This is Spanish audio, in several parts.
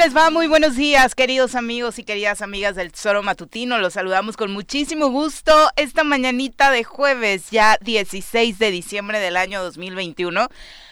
les va? Muy buenos días, queridos amigos y queridas amigas del Tesoro Matutino. Los saludamos con muchísimo gusto esta mañanita de jueves, ya 16 de diciembre del año 2021.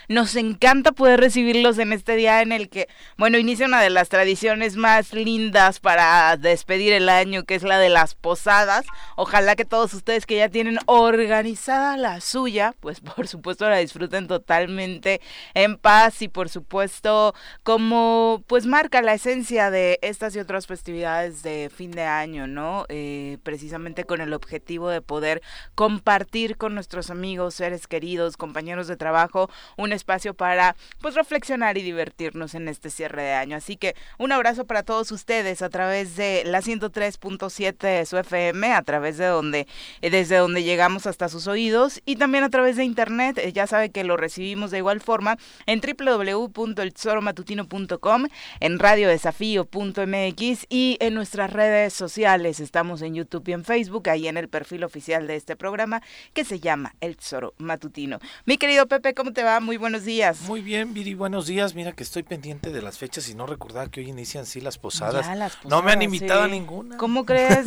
Nos encanta poder recibirlos en este día en el que, bueno, inicia una de las tradiciones más lindas para despedir el año, que es la de las posadas. Ojalá que todos ustedes que ya tienen organizada la suya, pues por supuesto la disfruten totalmente en paz y por supuesto como pues marca la esencia de estas y otras festividades de fin de año, ¿no? Eh, precisamente con el objetivo de poder compartir con nuestros amigos, seres queridos, compañeros de trabajo, un espacio para pues reflexionar y divertirnos en este cierre de año. Así que un abrazo para todos ustedes a través de la 103.7 de su FM, a través de donde eh, desde donde llegamos hasta sus oídos y también a través de internet. Eh, ya sabe que lo recibimos de igual forma en www.eltesoromatutino.com, en radiodesafío.mx y en nuestras redes sociales. Estamos en YouTube y en Facebook, ahí en el perfil oficial de este programa que se llama El Tesoro Matutino. Mi querido Pepe, ¿cómo te va? Muy buenos días. Muy bien, Viri, buenos días. Mira que estoy pendiente de las fechas y no recordaba que hoy inician sí las posadas. no me han invitado a ninguna. ¿Cómo crees?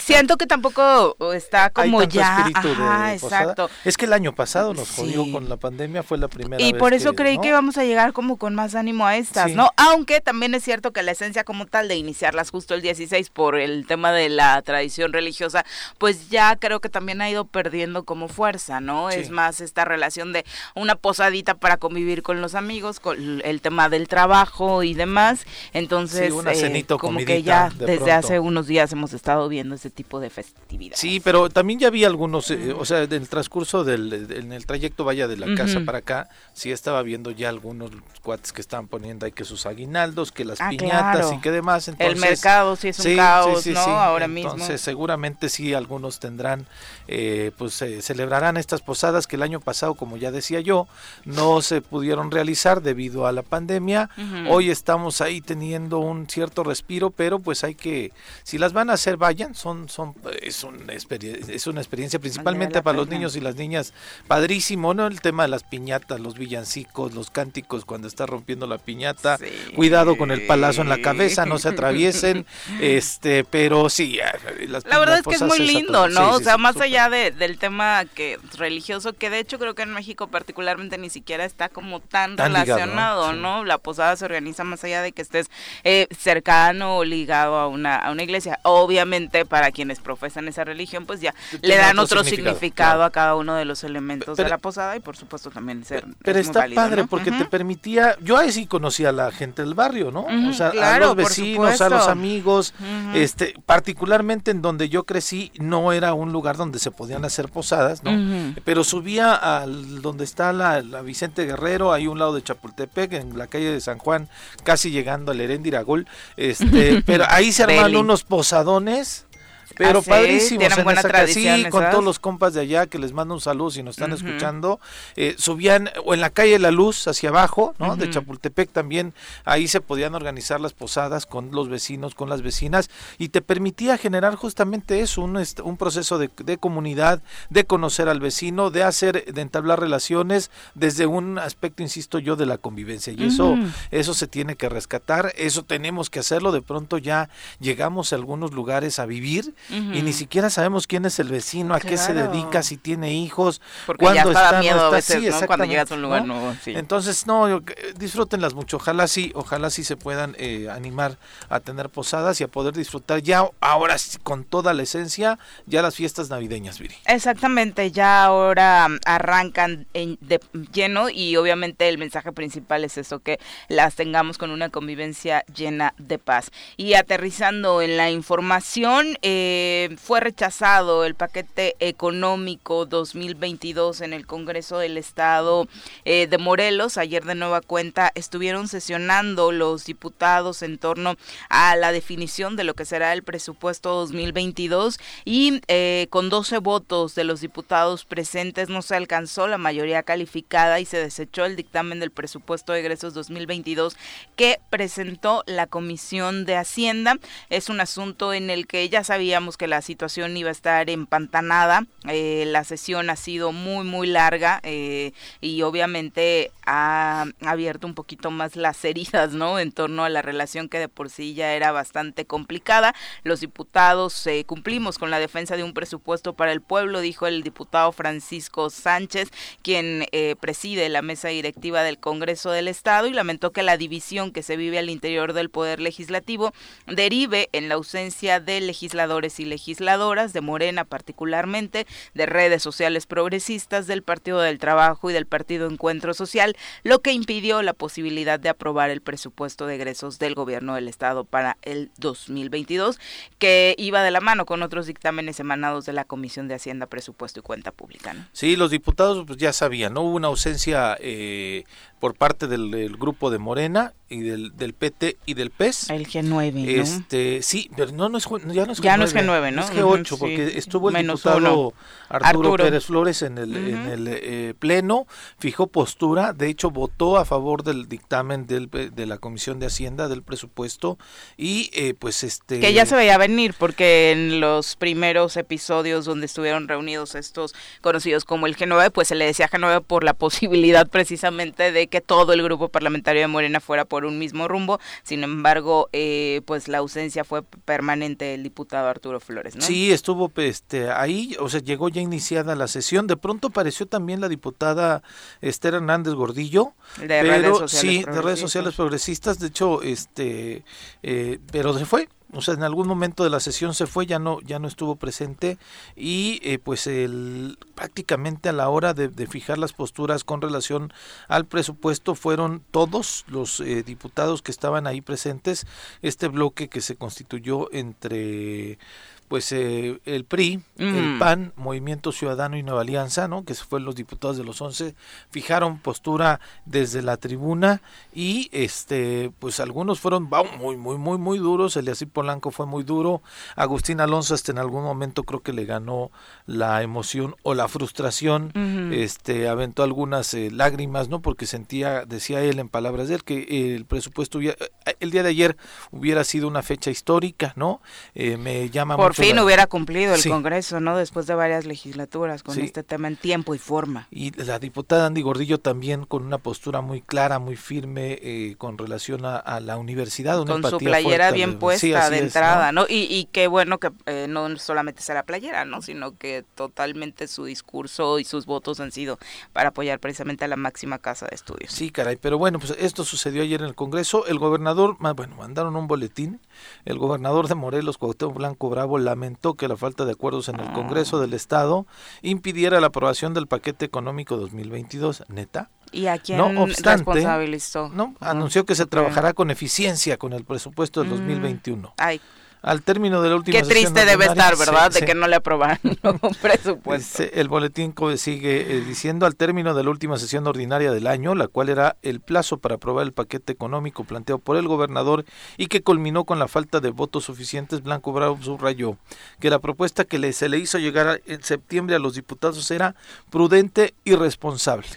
Siento que tampoco está como ya. Ajá, exacto. Es que el año pasado nos jodió con la pandemia, fue la primera y vez. Y por eso creí que íbamos a llegar como con más ánimo a estas, ¿no? Aunque también es cierto que la esencia como tal de iniciarlas justo el 16 por el tema de la tradición religiosa, pues ya creo que también ha ido perdiendo como fuerza, ¿no? Es más esta relación de una posadita para convivir con los amigos, con el tema del trabajo y demás. Entonces, eh, como que ya desde hace unos días hemos estado viendo ese tipo de festividades. Sí, pero también ya vi algunos, eh, o sea, en el transcurso del en el trayecto vaya de la casa para acá, sí estaba viendo ya algunos cuates que estaban poniendo ahí que sus aguinaldos, que las ah, piñatas y que demás. el mercado sí es un caos, ¿no? Ahora mismo. Entonces, seguramente sí algunos tendrán, eh, pues celebrarán estas posadas que el año pasado, como ya decía yo, no se pudieron realizar debido a la pandemia. Hoy estamos ahí teniendo un cierto respiro, pero pues hay que, si las van a hacer, vayan, son, son, es, una es una experiencia principalmente para los niños y las niñas, padrísimo, ¿no? El tema de las piñatas, los villancicos, los cánticos cuando está rompiendo la piñata, cuidado con el palazo en la cabeza, no se atraviesen, este, pero sí. la verdad es que es muy lindo, ¿no? o sea, más allá de, del tema que religioso, que de hecho creo que en México particularmente ni siquiera está como tan, relacionado, ¿no? La posada se organiza más allá de que estés eh, cercano o ligado a una, a una iglesia. Obviamente, para quienes profesan esa religión, pues ya le dan otro, significado, a cada uno de los elementos de la posada y por supuesto también ser. Pero está padre porque te permitía, yo ahí sí conocía a la gente del barrio, ¿no? o sea, a los vecinos, a los amigos, este, particularmente en donde yo crecí, no era un lugar donde se podían hacer posadas, ¿no? Pero subía al donde está la, la Vicente Guerrero, ahí un lado de Chapultepec, en la calle de San Juan, casi llegando al Herendiragol, este, pero ahí se armaron unos posadones pero ah, padrísimo. Tienen buena tradición. Sí, con todos los compas de allá que les mando un saludo si nos están escuchando. Eh, subían o en la calle La Luz hacia abajo, ¿no? De Chapultepec también. Ahí se podían organizar las posadas con los vecinos, con las vecinas y te permitía generar justamente eso, un, un proceso de, comunidad, de conocer al vecino, de hacer, de entablar relaciones desde un aspecto, insisto yo, de la convivencia. Y eso, eso se tiene que rescatar, eso tenemos que hacerlo. De pronto ya llegamos a algunos lugares a vivir y ni siquiera sabemos quién es el vecino, a qué se dedica, si tiene hijos, Porque cuándo está, miedo a veces, Cuando llegas a un lugar nuevo. Entonces, no, disfrútenlas mucho. Ojalá sí, ojalá sí se puedan eh, animar a tener posadas y a poder disfrutar ya ahora con toda la esencia ya las fiestas navideñas, Viri. Exactamente, ya ahora arrancan de lleno y obviamente el mensaje principal es eso, que las tengamos con una convivencia llena de paz. Y aterrizando en la información, eh, eh, fue rechazado el paquete económico 2022 en el Congreso del Estado eh, de Morelos. Ayer de nueva cuenta estuvieron sesionando los diputados en torno a la definición de lo que será el presupuesto 2022 y eh, con 12 votos de los diputados presentes no se alcanzó la mayoría calificada y se desechó el dictamen del presupuesto de egresos 2022 que presentó la Comisión de Hacienda. Es un asunto en el que ya sabía sabíamos que la situación iba a estar empantanada. Eh, la sesión ha sido muy, muy larga eh, y obviamente ha abierto un poquito más las heridas, ¿no? En torno a la relación que de por sí ya era bastante complicada. Los diputados eh, cumplimos con la defensa de un presupuesto para el pueblo, dijo el diputado Francisco Sánchez, quien preside la mesa directiva del Congreso del Estado y lamentó que la división que se vive al interior del Poder Legislativo derive en la ausencia de legisladores y legisladoras, de Morena particularmente, de redes sociales progresistas, del Partido del Trabajo y del Partido Encuentro Social, lo que impidió la posibilidad de aprobar el presupuesto de egresos del gobierno del Estado para el 2022, que iba de la mano con otros dictámenes emanados de la Comisión de Hacienda, Presupuesto y Cuenta Pública. Sí, los diputados pues, ya sabían, no hubo una ausencia eh, por parte del, grupo de Morena y del, del PT y del PES. El G9, ¿no? Este, sí, pero no, no es, ya no es G9. Ya no es G9, ¿no? Es G8, porque estuvo el diputado Arturo, Pérez Flores en el, en el eh, pleno, fijó postura, de hecho votó a favor del dictamen del, de la Comisión de Hacienda del presupuesto y eh, pues este... Que ya se veía venir, porque en los primeros episodios donde estuvieron reunidos estos conocidos como el G9, pues se le decía G9 por la posibilidad precisamente de que todo el grupo parlamentario de Morena fuera por un mismo rumbo. Sin embargo, eh, pues la ausencia fue permanente del diputado Arturo Flores, ¿no? Sí, estuvo este, ahí, o sea, llegó ya iniciada la sesión. De pronto apareció también la diputada Esther Hernández Gordillo. De redes sociales sí, de redes sociales progresistas. De hecho, este, eh, pero se fue o sea, en algún momento de la sesión se fue, ya no, ya no estuvo presente y eh, pues el, prácticamente a la hora de, fijar las posturas con relación al presupuesto fueron todos los eh, diputados que estaban ahí presentes, este bloque que se constituyó entre pues eh, el PRI, el PAN, Movimiento Ciudadano y Nueva Alianza, ¿no? que fueron los diputados de los 11, fijaron postura desde la tribuna y este pues algunos fueron muy muy muy muy duros, Eliasí Polanco fue muy duro, Agustín Alonso hasta en algún momento creo que le ganó la emoción o la frustración, este aventó algunas eh, lágrimas, ¿no? porque sentía, decía él en palabras de él que el presupuesto hubiera, el día de ayer hubiera sido una fecha histórica, ¿no? Eh, me llama Por fin hubiera cumplido el Congreso, ¿no? Después de varias legislaturas con este tema en tiempo y forma. Y la diputada Andy Gordillo también con una postura muy clara, muy firme eh, con relación a, la universidad. con su playera bien puesta de entrada, ¿no? Y, y, qué bueno que eh, no solamente sea la playera, ¿no? Sino que totalmente su discurso y sus votos han sido para apoyar precisamente a la máxima casa de estudios. Sí, caray, pero bueno, pues esto sucedió ayer en el Congreso. El gobernador, bueno, mandaron un boletín. El gobernador de Morelos, Cuauhtémoc Blanco Bravo, lamentó que la falta de acuerdos en el Congreso del Estado impidiera la aprobación del paquete económico 2022. ¿Neta? ¿Y a quién no responsabilizó? No, anunció que se trabajará con eficiencia con el presupuesto del 2021. Mm, ay, al término de la última Qué triste debe estar, ¿verdad? de que no le aprobaron un presupuesto. El boletín sigue eh, diciendo al término de la última sesión ordinaria del año, la cual era el plazo para aprobar el paquete económico planteado por el gobernador y que culminó con la falta de votos suficientes, Blanco Bravo subrayó que la propuesta que le, se le hizo llegar en septiembre a los diputados era prudente y responsable.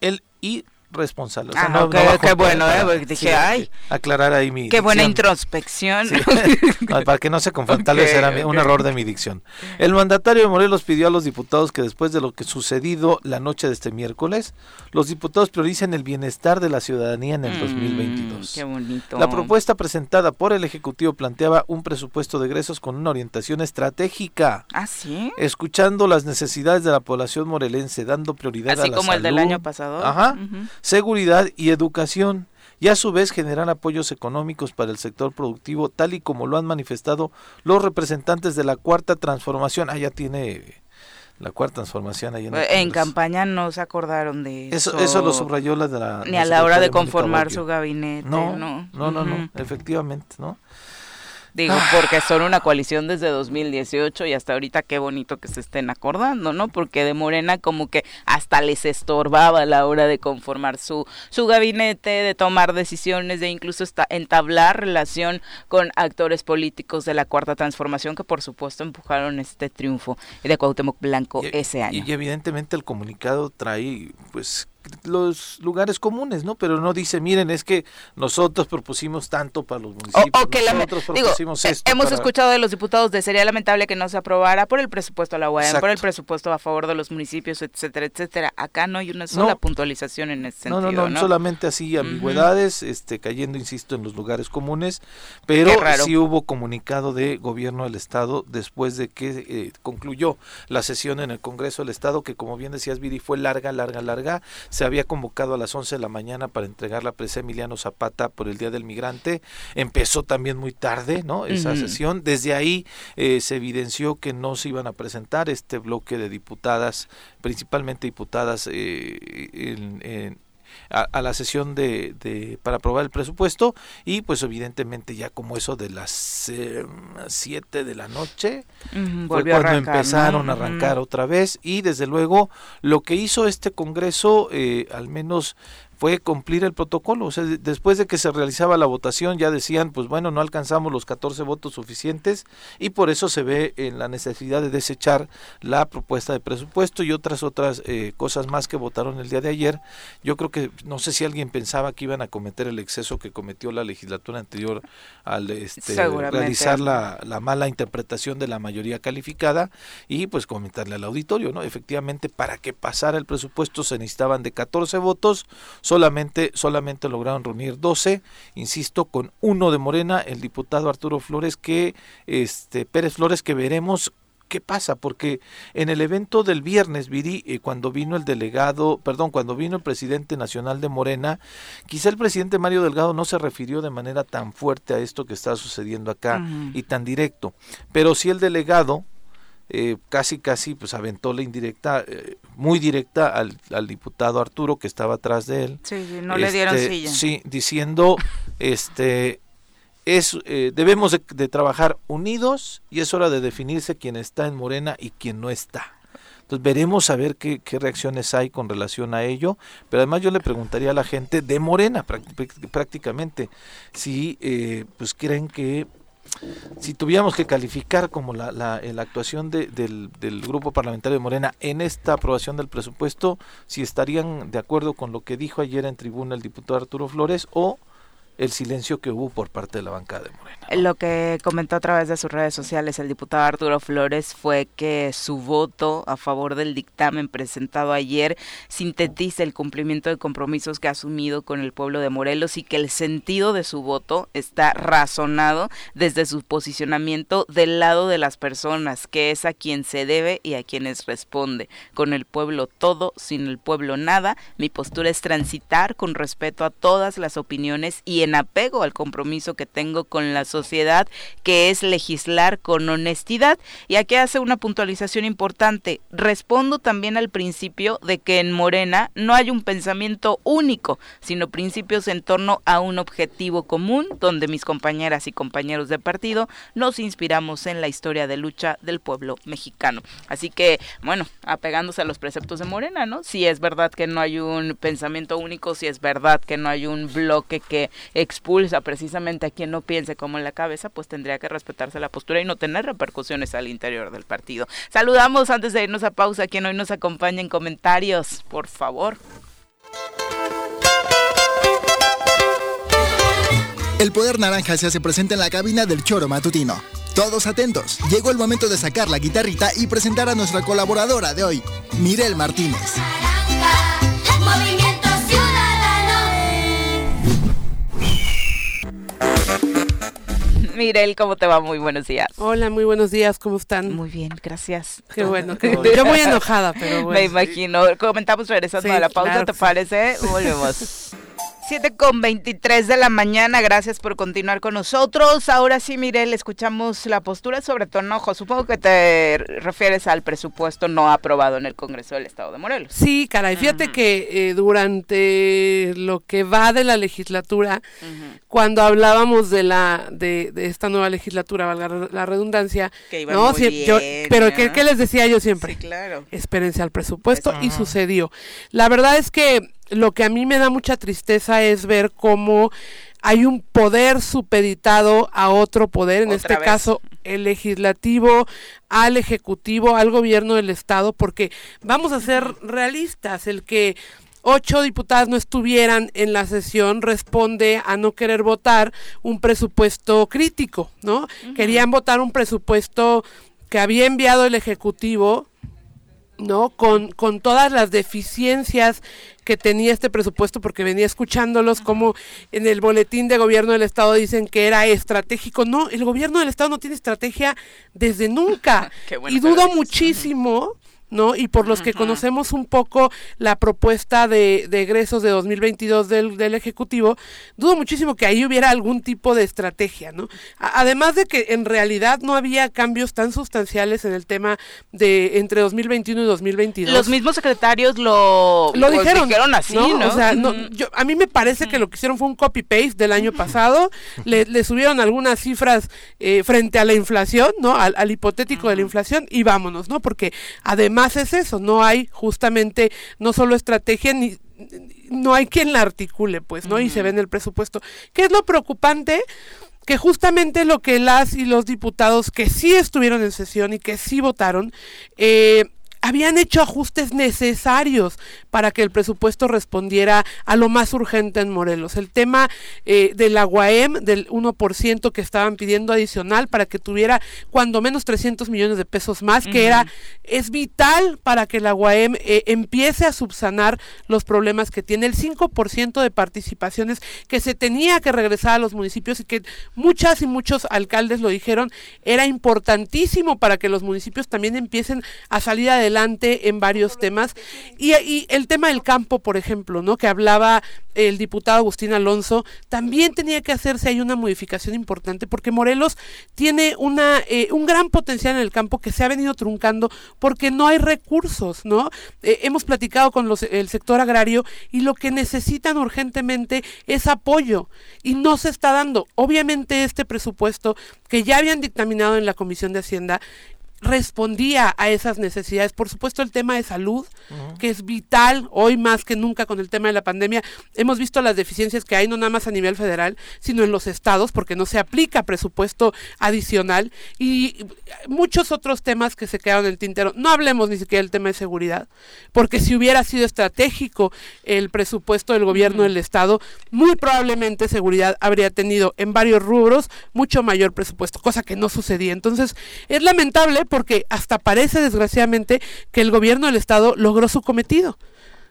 El y responsable. ah, qué, bueno, eh, dije, ay. Aclarar ahí mi. Qué buena introspección. para que no se confundan, tal vez era un error de mi dicción. El mandatario de Morelos pidió a los diputados que después de lo que sucedido la noche de este miércoles, los diputados prioricen el bienestar de la ciudadanía en el 2022. Mm, qué bonito. La propuesta presentada por el Ejecutivo planteaba un presupuesto de egresos con una orientación estratégica. ¿Ah, sí? Escuchando las necesidades de la población morelense, dando prioridad a la Así como el del año pasado. Ajá seguridad y educación y a su vez generar apoyos económicos para el sector productivo, tal y como lo han manifestado los representantes de la Cuarta Transformación. Ah, ya tiene la Cuarta Transformación ahí en, en campaña no se acordaron de eso. Eso, lo subrayó la de la... Ni a la hora de conformar su gabinete. No, no, no, no, no, efectivamente, ¿no? Digo, ah. porque son una coalición desde 2018 y hasta ahorita qué bonito que se estén acordando, ¿no? Porque de Morena como que hasta les estorbaba a la hora de conformar su, su gabinete, de tomar decisiones, de incluso entablar relación con actores políticos de la Cuarta Transformación que por supuesto empujaron este triunfo de Cuauhtémoc Blanco ese año. Y evidentemente el comunicado trae pues los lugares comunes, ¿no? Pero no dice, miren, es que nosotros propusimos tanto para los municipios, nosotros propusimos eh, Hemos escuchado de los diputados de sería lamentable que no se aprobara por el presupuesto a la UAM, por el presupuesto a favor de los municipios, etcétera, etcétera. Acá no hay una sola puntualización en ese sentido. No, no, no, solamente así ambigüedades, este, cayendo, insisto, en los lugares comunes, pero sí hubo comunicado de gobierno del Estado después de que eh, concluyó la sesión en el Congreso del Estado, que como bien decías, Viri, fue larga, larga, larga. Se había convocado a las 11 de la mañana para entregar la presa Emiliano Zapata por el Día del Migrante. Empezó también muy tarde, ¿no? Esa sesión. Desde ahí eh, se evidenció que no se iban a presentar este bloque de diputadas, principalmente diputadas eh, en a, la sesión de, de, para aprobar el presupuesto y pues evidentemente ya como eso de las 7 eh, de la noche fue cuando empezaron a arrancar otra vez y desde luego lo que hizo este Congreso eh, al menos fue cumplir el protocolo. O sea, después de que se realizaba la votación ya decían, pues bueno, no alcanzamos los 14 votos suficientes y por eso se ve en la necesidad de desechar la propuesta de presupuesto y otras otras eh, cosas más que votaron el día de ayer. Yo creo que no sé si alguien pensaba que iban a cometer el exceso que cometió la legislatura anterior al este, realizar la, la mala interpretación de la mayoría calificada y pues comentarle al auditorio, ¿no? Efectivamente, para que pasara el presupuesto se necesitaban de 14 votos, solamente, solamente lograron reunir 12, insisto, con uno de Morena, el diputado Arturo Flores, que, este, Pérez Flores, que veremos qué pasa, porque en el evento del viernes, Viri, eh, cuando vino el delegado, perdón, cuando vino el presidente nacional de Morena, quizá el presidente Mario Delgado no se refirió de manera tan fuerte a esto que está sucediendo acá y tan directo, pero sí el delegado, eh, casi casi pues aventó la indirecta, eh, muy directa al, al, diputado Arturo que estaba atrás de él. Sí, no le dieron este, silla. Sí, diciendo, este, es, eh, debemos de, trabajar unidos y es hora de definirse quién está en Morena y quién no está. Entonces veremos a ver qué, qué reacciones hay con relación a ello, pero además yo le preguntaría a la gente de Morena prácticamente si pues creen que si tuviéramos que calificar como la, la, actuación del, del, grupo parlamentario de Morena en esta aprobación del presupuesto, si estarían de acuerdo con lo que dijo ayer en tribuna el diputado Arturo Flores o el silencio que hubo por parte de la bancada de Morena. Lo que comentó a través de sus redes sociales el diputado Arturo Flores fue que su voto a favor del dictamen presentado ayer sintetiza el cumplimiento de compromisos que ha asumido con el pueblo de Morelos y que el sentido de su voto está razonado desde su posicionamiento del lado de las personas, que es a quien se debe y a quienes responde. Con el pueblo todo, sin el pueblo nada. Mi postura es transitar con respeto a todas las opiniones y en apego al compromiso que tengo con la sociedad, que es legislar con honestidad. Y aquí hace una puntualización importante. Respondo también al principio de que en Morena no hay un pensamiento único, sino principios en torno a un objetivo común, donde mis compañeras y compañeros de partido nos inspiramos en la historia de lucha del pueblo mexicano. Así que, bueno, apegándose a los preceptos de Morena, ¿no? Si es verdad que no hay un pensamiento único, si es verdad que no hay un bloque que expulsa precisamente a quien no piense como en la cabeza, pues tendría que respetarse la postura y no tener repercusiones al interior del partido. Saludamos antes de irnos a pausa a quien hoy nos acompaña en comentarios, por favor. El poder naranja se hace presente en la cabina del choro matutino. Todos atentos, llegó el momento de sacar la guitarrita y presentar a nuestra colaboradora de hoy, Mirel Martínez. Mirel, ¿cómo te va? Muy buenos días. Hola, muy buenos días, ¿cómo están? Muy bien, gracias. Qué bueno. Yo muy enojada, pero bueno. Me imagino. Comentamos regresando a la pausa, ¿te parece? Volvemos. 7 con 23 de la mañana, gracias por continuar con nosotros. Ahora sí, Mirel, escuchamos la postura sobre tu enojo. Supongo que te refieres al presupuesto no aprobado en el Congreso del Estado de Morelos. Sí, caray, fíjate que eh, durante lo que va de la legislatura, cuando hablábamos de la de, esta nueva legislatura, valga la redundancia, que no, pero ¿qué, les decía yo siempre? Sí, claro. Espérense al presupuesto y sucedió. La verdad es que lo que a mí me da mucha tristeza es ver cómo hay un poder supeditado a otro poder, en este caso el legislativo, al ejecutivo, al gobierno del estado, porque vamos a ser realistas, el que ocho diputadas no estuvieran en la sesión responde a no querer votar un presupuesto crítico, ¿no? Querían votar un presupuesto que había enviado el Ejecutivo, ¿no? Con, con todas las deficiencias que tenía este presupuesto, porque venía escuchándolos como en el boletín de gobierno del Estado dicen que era estratégico. No, el gobierno del Estado no tiene estrategia desde nunca. y dudo muchísimo ¿no? Y por los que conocemos un poco la propuesta de, egresos de 2022 del, del, Ejecutivo, dudo muchísimo que ahí hubiera algún tipo de estrategia, ¿no? además de que en realidad no había cambios tan sustanciales en el tema de entre 2021 y 2022. Los mismos secretarios lo, lo dijeron, así, ¿no? O sea, yo, a mí me parece que lo que hicieron fue un copy-paste del año pasado, le, le, subieron algunas cifras eh, frente a la inflación, ¿no? Al, al hipotético de la inflación y vámonos, ¿no? Porque además más es eso, no hay justamente, no solo estrategia, ni no hay quien la articule, pues, ¿no? Y se ve en el presupuesto. ¿Qué es lo preocupante? que justamente lo que las y los diputados que sí estuvieron en sesión y que sí votaron, eh, habían hecho ajustes necesarios para que el presupuesto respondiera a lo más urgente en Morelos. El tema eh, del aguaem, del 1% que estaban pidiendo adicional para que tuviera cuando menos 300 millones de pesos más, que era es vital para que el aguaem eh, empiece a subsanar los problemas que tiene. El 5% de participaciones que se tenía que regresar a los municipios y que muchas y muchos alcaldes lo dijeron, era importantísimo para que los municipios también empiecen a salir adelante en varios temas. Y, y, el tema del campo, por ejemplo, ¿no? Que hablaba el diputado Agustín Alonso, también tenía que hacerse ahí una modificación importante, porque Morelos tiene una, eh, un gran potencial en el campo que se ha venido truncando porque no hay recursos, ¿no? Eh, hemos platicado con los, el sector agrario y lo que necesitan urgentemente es apoyo y no se está dando. Obviamente este presupuesto que ya habían dictaminado en la Comisión de Hacienda respondía a esas necesidades. Por supuesto, el tema de salud, que es vital hoy más que nunca con el tema de la pandemia. Hemos visto las deficiencias que hay, no nada más a nivel federal, sino en los estados, porque no se aplica presupuesto adicional y muchos otros temas que se quedaron en el tintero. No hablemos ni siquiera del tema de seguridad, porque si hubiera sido estratégico el presupuesto del gobierno del estado, muy probablemente seguridad habría tenido en varios rubros mucho mayor presupuesto, cosa que no sucedía. Entonces, es lamentable porque hasta parece desgraciadamente que el gobierno del estado logró su cometido.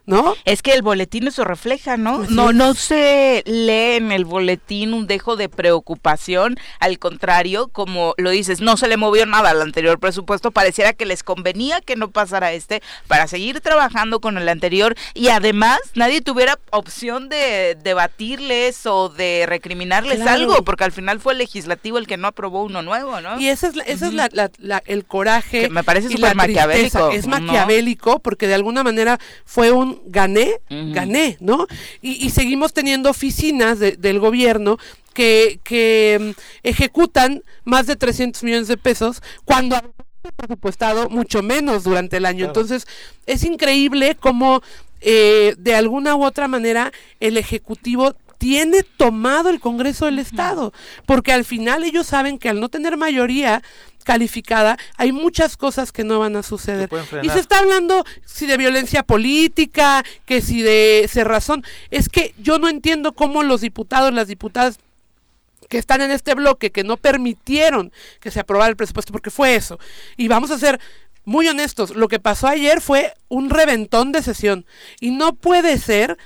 ¿No? Es que el boletín eso refleja, ¿no? no, no se lee en el boletín un dejo de preocupación, al contrario, como lo dices, no se le movió nada al anterior presupuesto, pareciera que les convenía que no pasara este para seguir trabajando con el anterior y además nadie tuviera opción de debatirles o de recriminarles algo, porque al final fue el legislativo el que no aprobó uno nuevo, ¿no? Y ese es, ese es la, el coraje. me parece súper maquiavélico. Es maquiavélico porque de alguna manera fue un gané, gané, ¿no? Y, seguimos teniendo oficinas del gobierno que, que mm, ejecutan más de 300 millones de pesos cuando han presupuestado mucho menos durante el año. Entonces, es increíble cómo eh, de alguna u otra manera el Ejecutivo tiene tomado el Congreso del Estado, porque al final ellos saben que al no tener mayoría calificada, hay muchas cosas que no van a suceder. Y se está hablando si de violencia política, que si de cerrazón. Es que yo no entiendo cómo los diputados, las diputadas que están en este bloque, que no permitieron que se aprobara el presupuesto, porque fue eso. Y vamos a ser muy honestos, lo que pasó ayer fue un reventón de sesión. Y no puede ser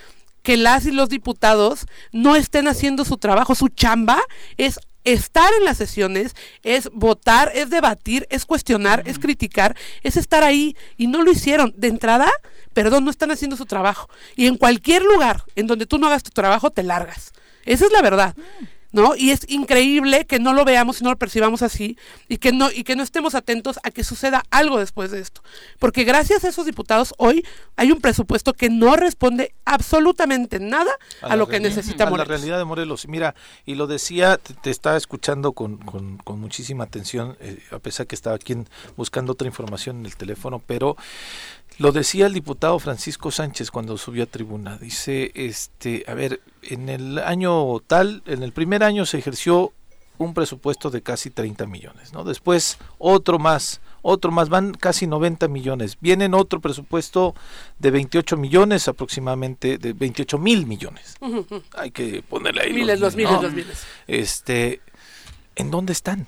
que las y los diputados no estén haciendo su trabajo, su chamba es estar en las sesiones, es votar, es debatir, es cuestionar, es criticar, es estar ahí y no lo hicieron. De entrada, perdón, no están haciendo su trabajo. Y en cualquier lugar en donde tú no hagas tu trabajo, te largas. Esa es la verdad. ¿No? Y es increíble que no lo veamos y no lo percibamos así y que no y que no estemos atentos a que suceda algo después de esto, porque gracias a esos diputados hoy hay un presupuesto que no responde absolutamente nada a, lo que necesita Morelos. A la realidad de Morelos. Mira, y lo decía, te, estaba escuchando con, con, muchísima atención, eh, a pesar que estaba aquí buscando otra información en el teléfono, pero lo decía el diputado Francisco Sánchez cuando subió a tribuna. Dice, este, a ver, en el año tal, en el primer año se ejerció un presupuesto de casi 30 millones, ¿no? Después otro más, otro más, van casi 90 millones. Vienen otro presupuesto de 28 millones aproximadamente, de 28 mil millones. Hay que ponerle ahí. Miles, los, miles, los miles. Este, ¿en dónde están?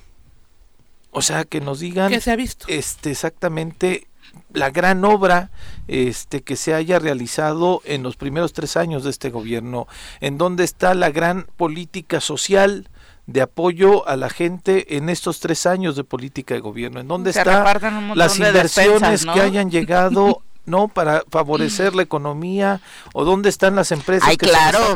O sea, que nos digan. ¿Qué se ha visto? Este, exactamente la gran obra este, que se haya realizado en los primeros tres años de este gobierno, en dónde está la gran política social de apoyo a la gente en estos tres años de política de gobierno, en dónde están las inversiones que hayan llegado no para favorecer la economía o dónde están las empresas que claro, se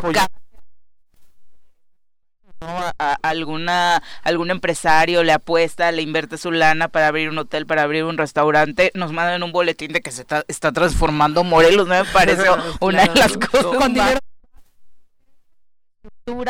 alguna algún empresario le apuesta, le invierte su lana para abrir un hotel, para abrir un restaurante, nos mandan un boletín de que se está, transformando Morelos, no me parece una de las cosas con dinero.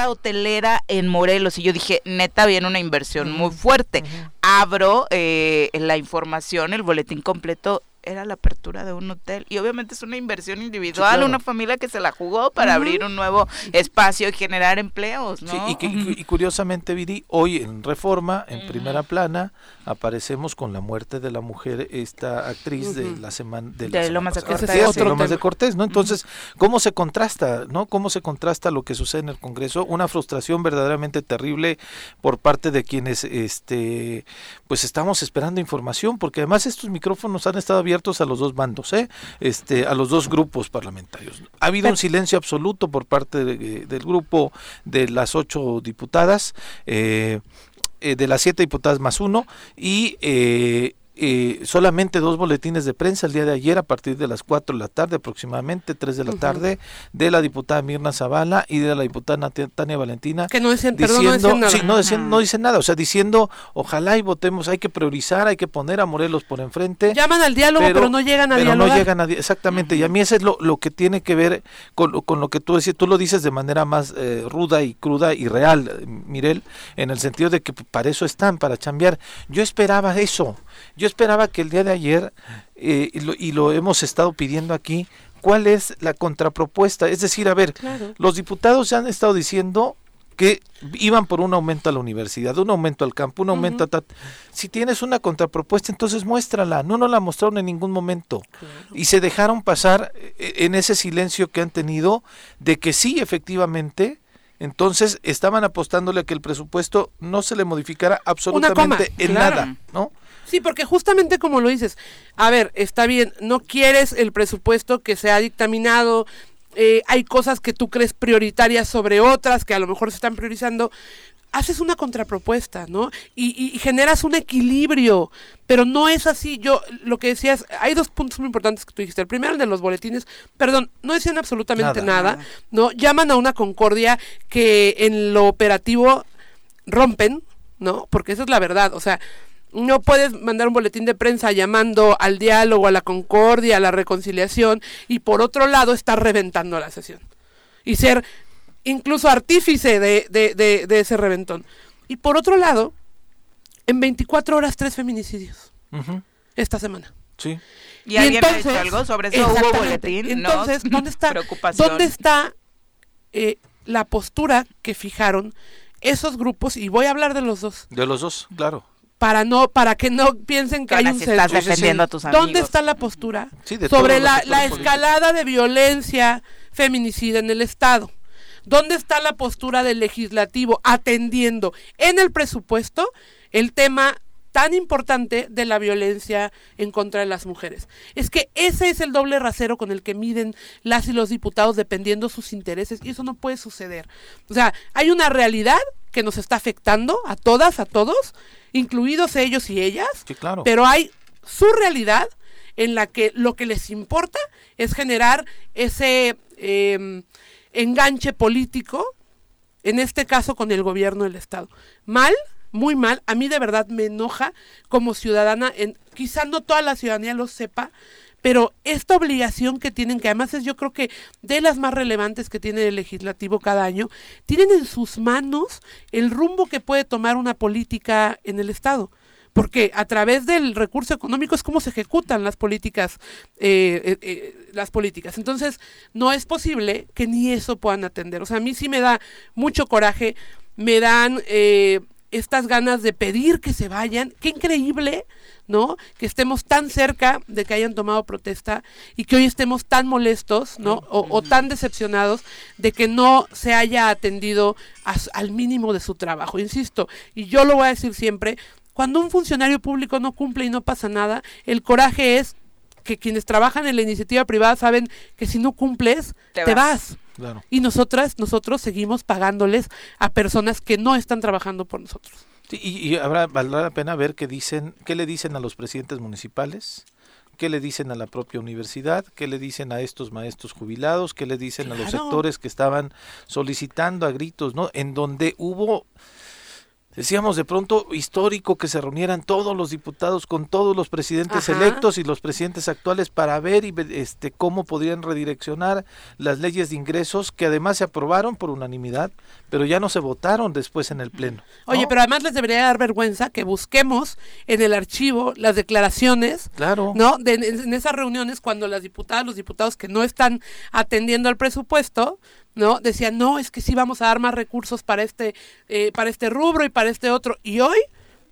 hotelera en Morelos. Y yo dije, neta, viene una inversión muy fuerte. Abro eh, la información, el boletín completo era la apertura de un hotel. Y obviamente es una inversión individual, una familia que se la jugó para abrir un nuevo espacio y generar empleos, ¿no? Sí, y, curiosamente, Viri, hoy en Reforma, en primera plana, aparecemos con la muerte de la mujer, esta actriz de la semana de, de Lomas de Cortés, de Lomas de Cortés, ¿no? Entonces, ¿cómo se contrasta, no? ¿Cómo se contrasta lo que sucede en el Congreso? Una frustración verdaderamente terrible por parte de quienes, este, pues estamos esperando información, porque además estos micrófonos han estado abiertos a los dos bandos, ¿eh? este, a los dos grupos parlamentarios. Ha habido un silencio absoluto por parte del grupo de las ocho diputadas, eh, eh, de las siete diputadas más uno, y eh, solamente dos boletines de prensa el día de ayer a partir de las 4 de la tarde, aproximadamente 3 de la tarde, de la diputada Mirna Zavala y de la diputada Tania Valentina. Que no dicen, diciendo, nada. no, dicen, nada, o sea, diciendo, ojalá y votemos, hay que priorizar, hay que poner a Morelos por enfrente. Llaman al diálogo, pero, no llegan a pero no llegan a exactamente, y a mí eso es lo, lo que tiene que ver con, con, lo que tú decías, tú lo dices de manera más eh, ruda y cruda y real, Mirel, en el sentido de que para eso están, para chambear. Yo esperaba eso. Yo esperaba que el día de ayer, eh, y, lo, hemos estado pidiendo aquí, cuál es la contrapropuesta. Es decir, a ver, los diputados ya han estado diciendo que iban por un aumento a la universidad, un aumento al campo, un aumento a... Si tienes una contrapropuesta, entonces muéstrala. No nos la mostraron en ningún momento. Y se dejaron pasar eh, en ese silencio que han tenido de que sí, efectivamente, entonces estaban apostándole a que el presupuesto no se le modificara absolutamente en nada, ¿no? Sí, porque justamente como lo dices, a ver, está bien, no quieres el presupuesto que se ha dictaminado, eh, hay cosas que tú crees prioritarias sobre otras que a lo mejor se están priorizando, haces una contrapropuesta, ¿no? Y, generas un equilibrio, pero no es así. Yo, lo que decías, hay dos puntos muy importantes que tú dijiste. El primero, el de los boletines, perdón, no decían absolutamente nada, nada, ¿no? Llaman a una concordia que en lo operativo rompen, ¿no? Porque esa es la verdad, o sea, no puedes mandar un boletín de prensa llamando al diálogo, a la concordia, a la reconciliación y por otro lado estar reventando la sesión y ser incluso artífice de, de, de, ese reventón. Y por otro lado, en 24 horas tres feminicidios esta semana. Sí. ¿Y, alguien entonces, ha algo sobre eso? ¿Hubo boletín? Entonces, ¿dónde está, ¿dónde está eh, la postura que fijaron esos grupos? Y voy a hablar de los dos. De los dos, claro para no para que no piensen que hay un estás defendiendo a tus amigos. ¿Dónde está la postura sobre la, la escalada de violencia feminicida en el Estado? ¿Dónde está la postura del legislativo atendiendo en el presupuesto el tema tan importante de la violencia en contra de las mujeres. Es que ese es el doble rasero con el que miden las y los diputados dependiendo sus intereses y eso no puede suceder. O sea, hay una realidad que nos está afectando a todas, a todos, incluidos ellos y ellas, claro. pero hay su realidad en la que lo que les importa es generar ese em, enganche político, en este caso con el gobierno del Estado. Mal, muy mal. A mí de verdad me enoja como ciudadana, en, quizá no toda la ciudadanía lo sepa, pero esta obligación que tienen, que además es yo creo que de las más relevantes que tiene el legislativo cada año, tienen en sus manos el rumbo que puede tomar una política en el Estado porque a través del recurso económico es como se ejecutan las políticas, eh, eh, eh, las políticas. Entonces, no es posible que ni eso puedan atender. O sea, a mí sí me da mucho coraje, me dan estas ganas de pedir que se vayan. Qué increíble, ¿no? Que estemos tan cerca de que hayan tomado protesta y que hoy estemos tan molestos, ¿no? O, tan decepcionados de que no se haya atendido al mínimo de su trabajo. Insisto, y yo lo voy a decir siempre, cuando un funcionario público no cumple y no pasa nada, el coraje es que quienes trabajan en la iniciativa privada saben que si no cumples, te, vas. Y nosotras, nosotros seguimos pagándoles a personas que no están trabajando por nosotros. y, habrá, valdrá la pena ver qué dicen, qué le dicen a los presidentes municipales, qué le dicen a la propia universidad, qué le dicen a estos maestros jubilados, qué le dicen a los sectores que estaban solicitando a gritos, ¿no? En donde hubo decíamos de pronto histórico que se reunieran todos los diputados con todos los presidentes electos y los presidentes actuales para ver y este cómo podrían redireccionar las leyes de ingresos que además se aprobaron por unanimidad, pero ya no se votaron después en el pleno. Oye, pero además les debería dar vergüenza que busquemos en el archivo las declaraciones, claro. ¿no? De, en esas reuniones cuando las diputadas, los diputados que no están atendiendo al presupuesto, ¿no? Decían, no, es que sí vamos a dar más recursos para este, eh, para este rubro y para este otro. Y hoy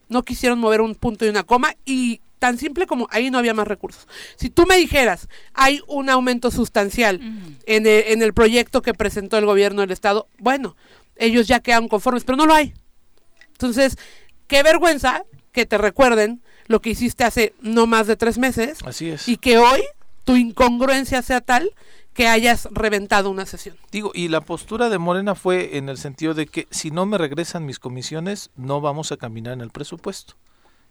no quisieron mover un punto y una coma y tan simple como ahí no había más recursos. Si tú me dijeras, hay un aumento sustancial en, el, en el proyecto que presentó el gobierno del Estado, bueno, ellos ya quedan conformes, pero no lo hay. Entonces, qué vergüenza que te recuerden lo que hiciste hace no más de tres meses. Así es. Y que hoy tu incongruencia sea tal que hayas reventado una sesión. Digo, y la postura de Morena fue en el sentido de que si no me regresan mis comisiones, no vamos a caminar en el presupuesto.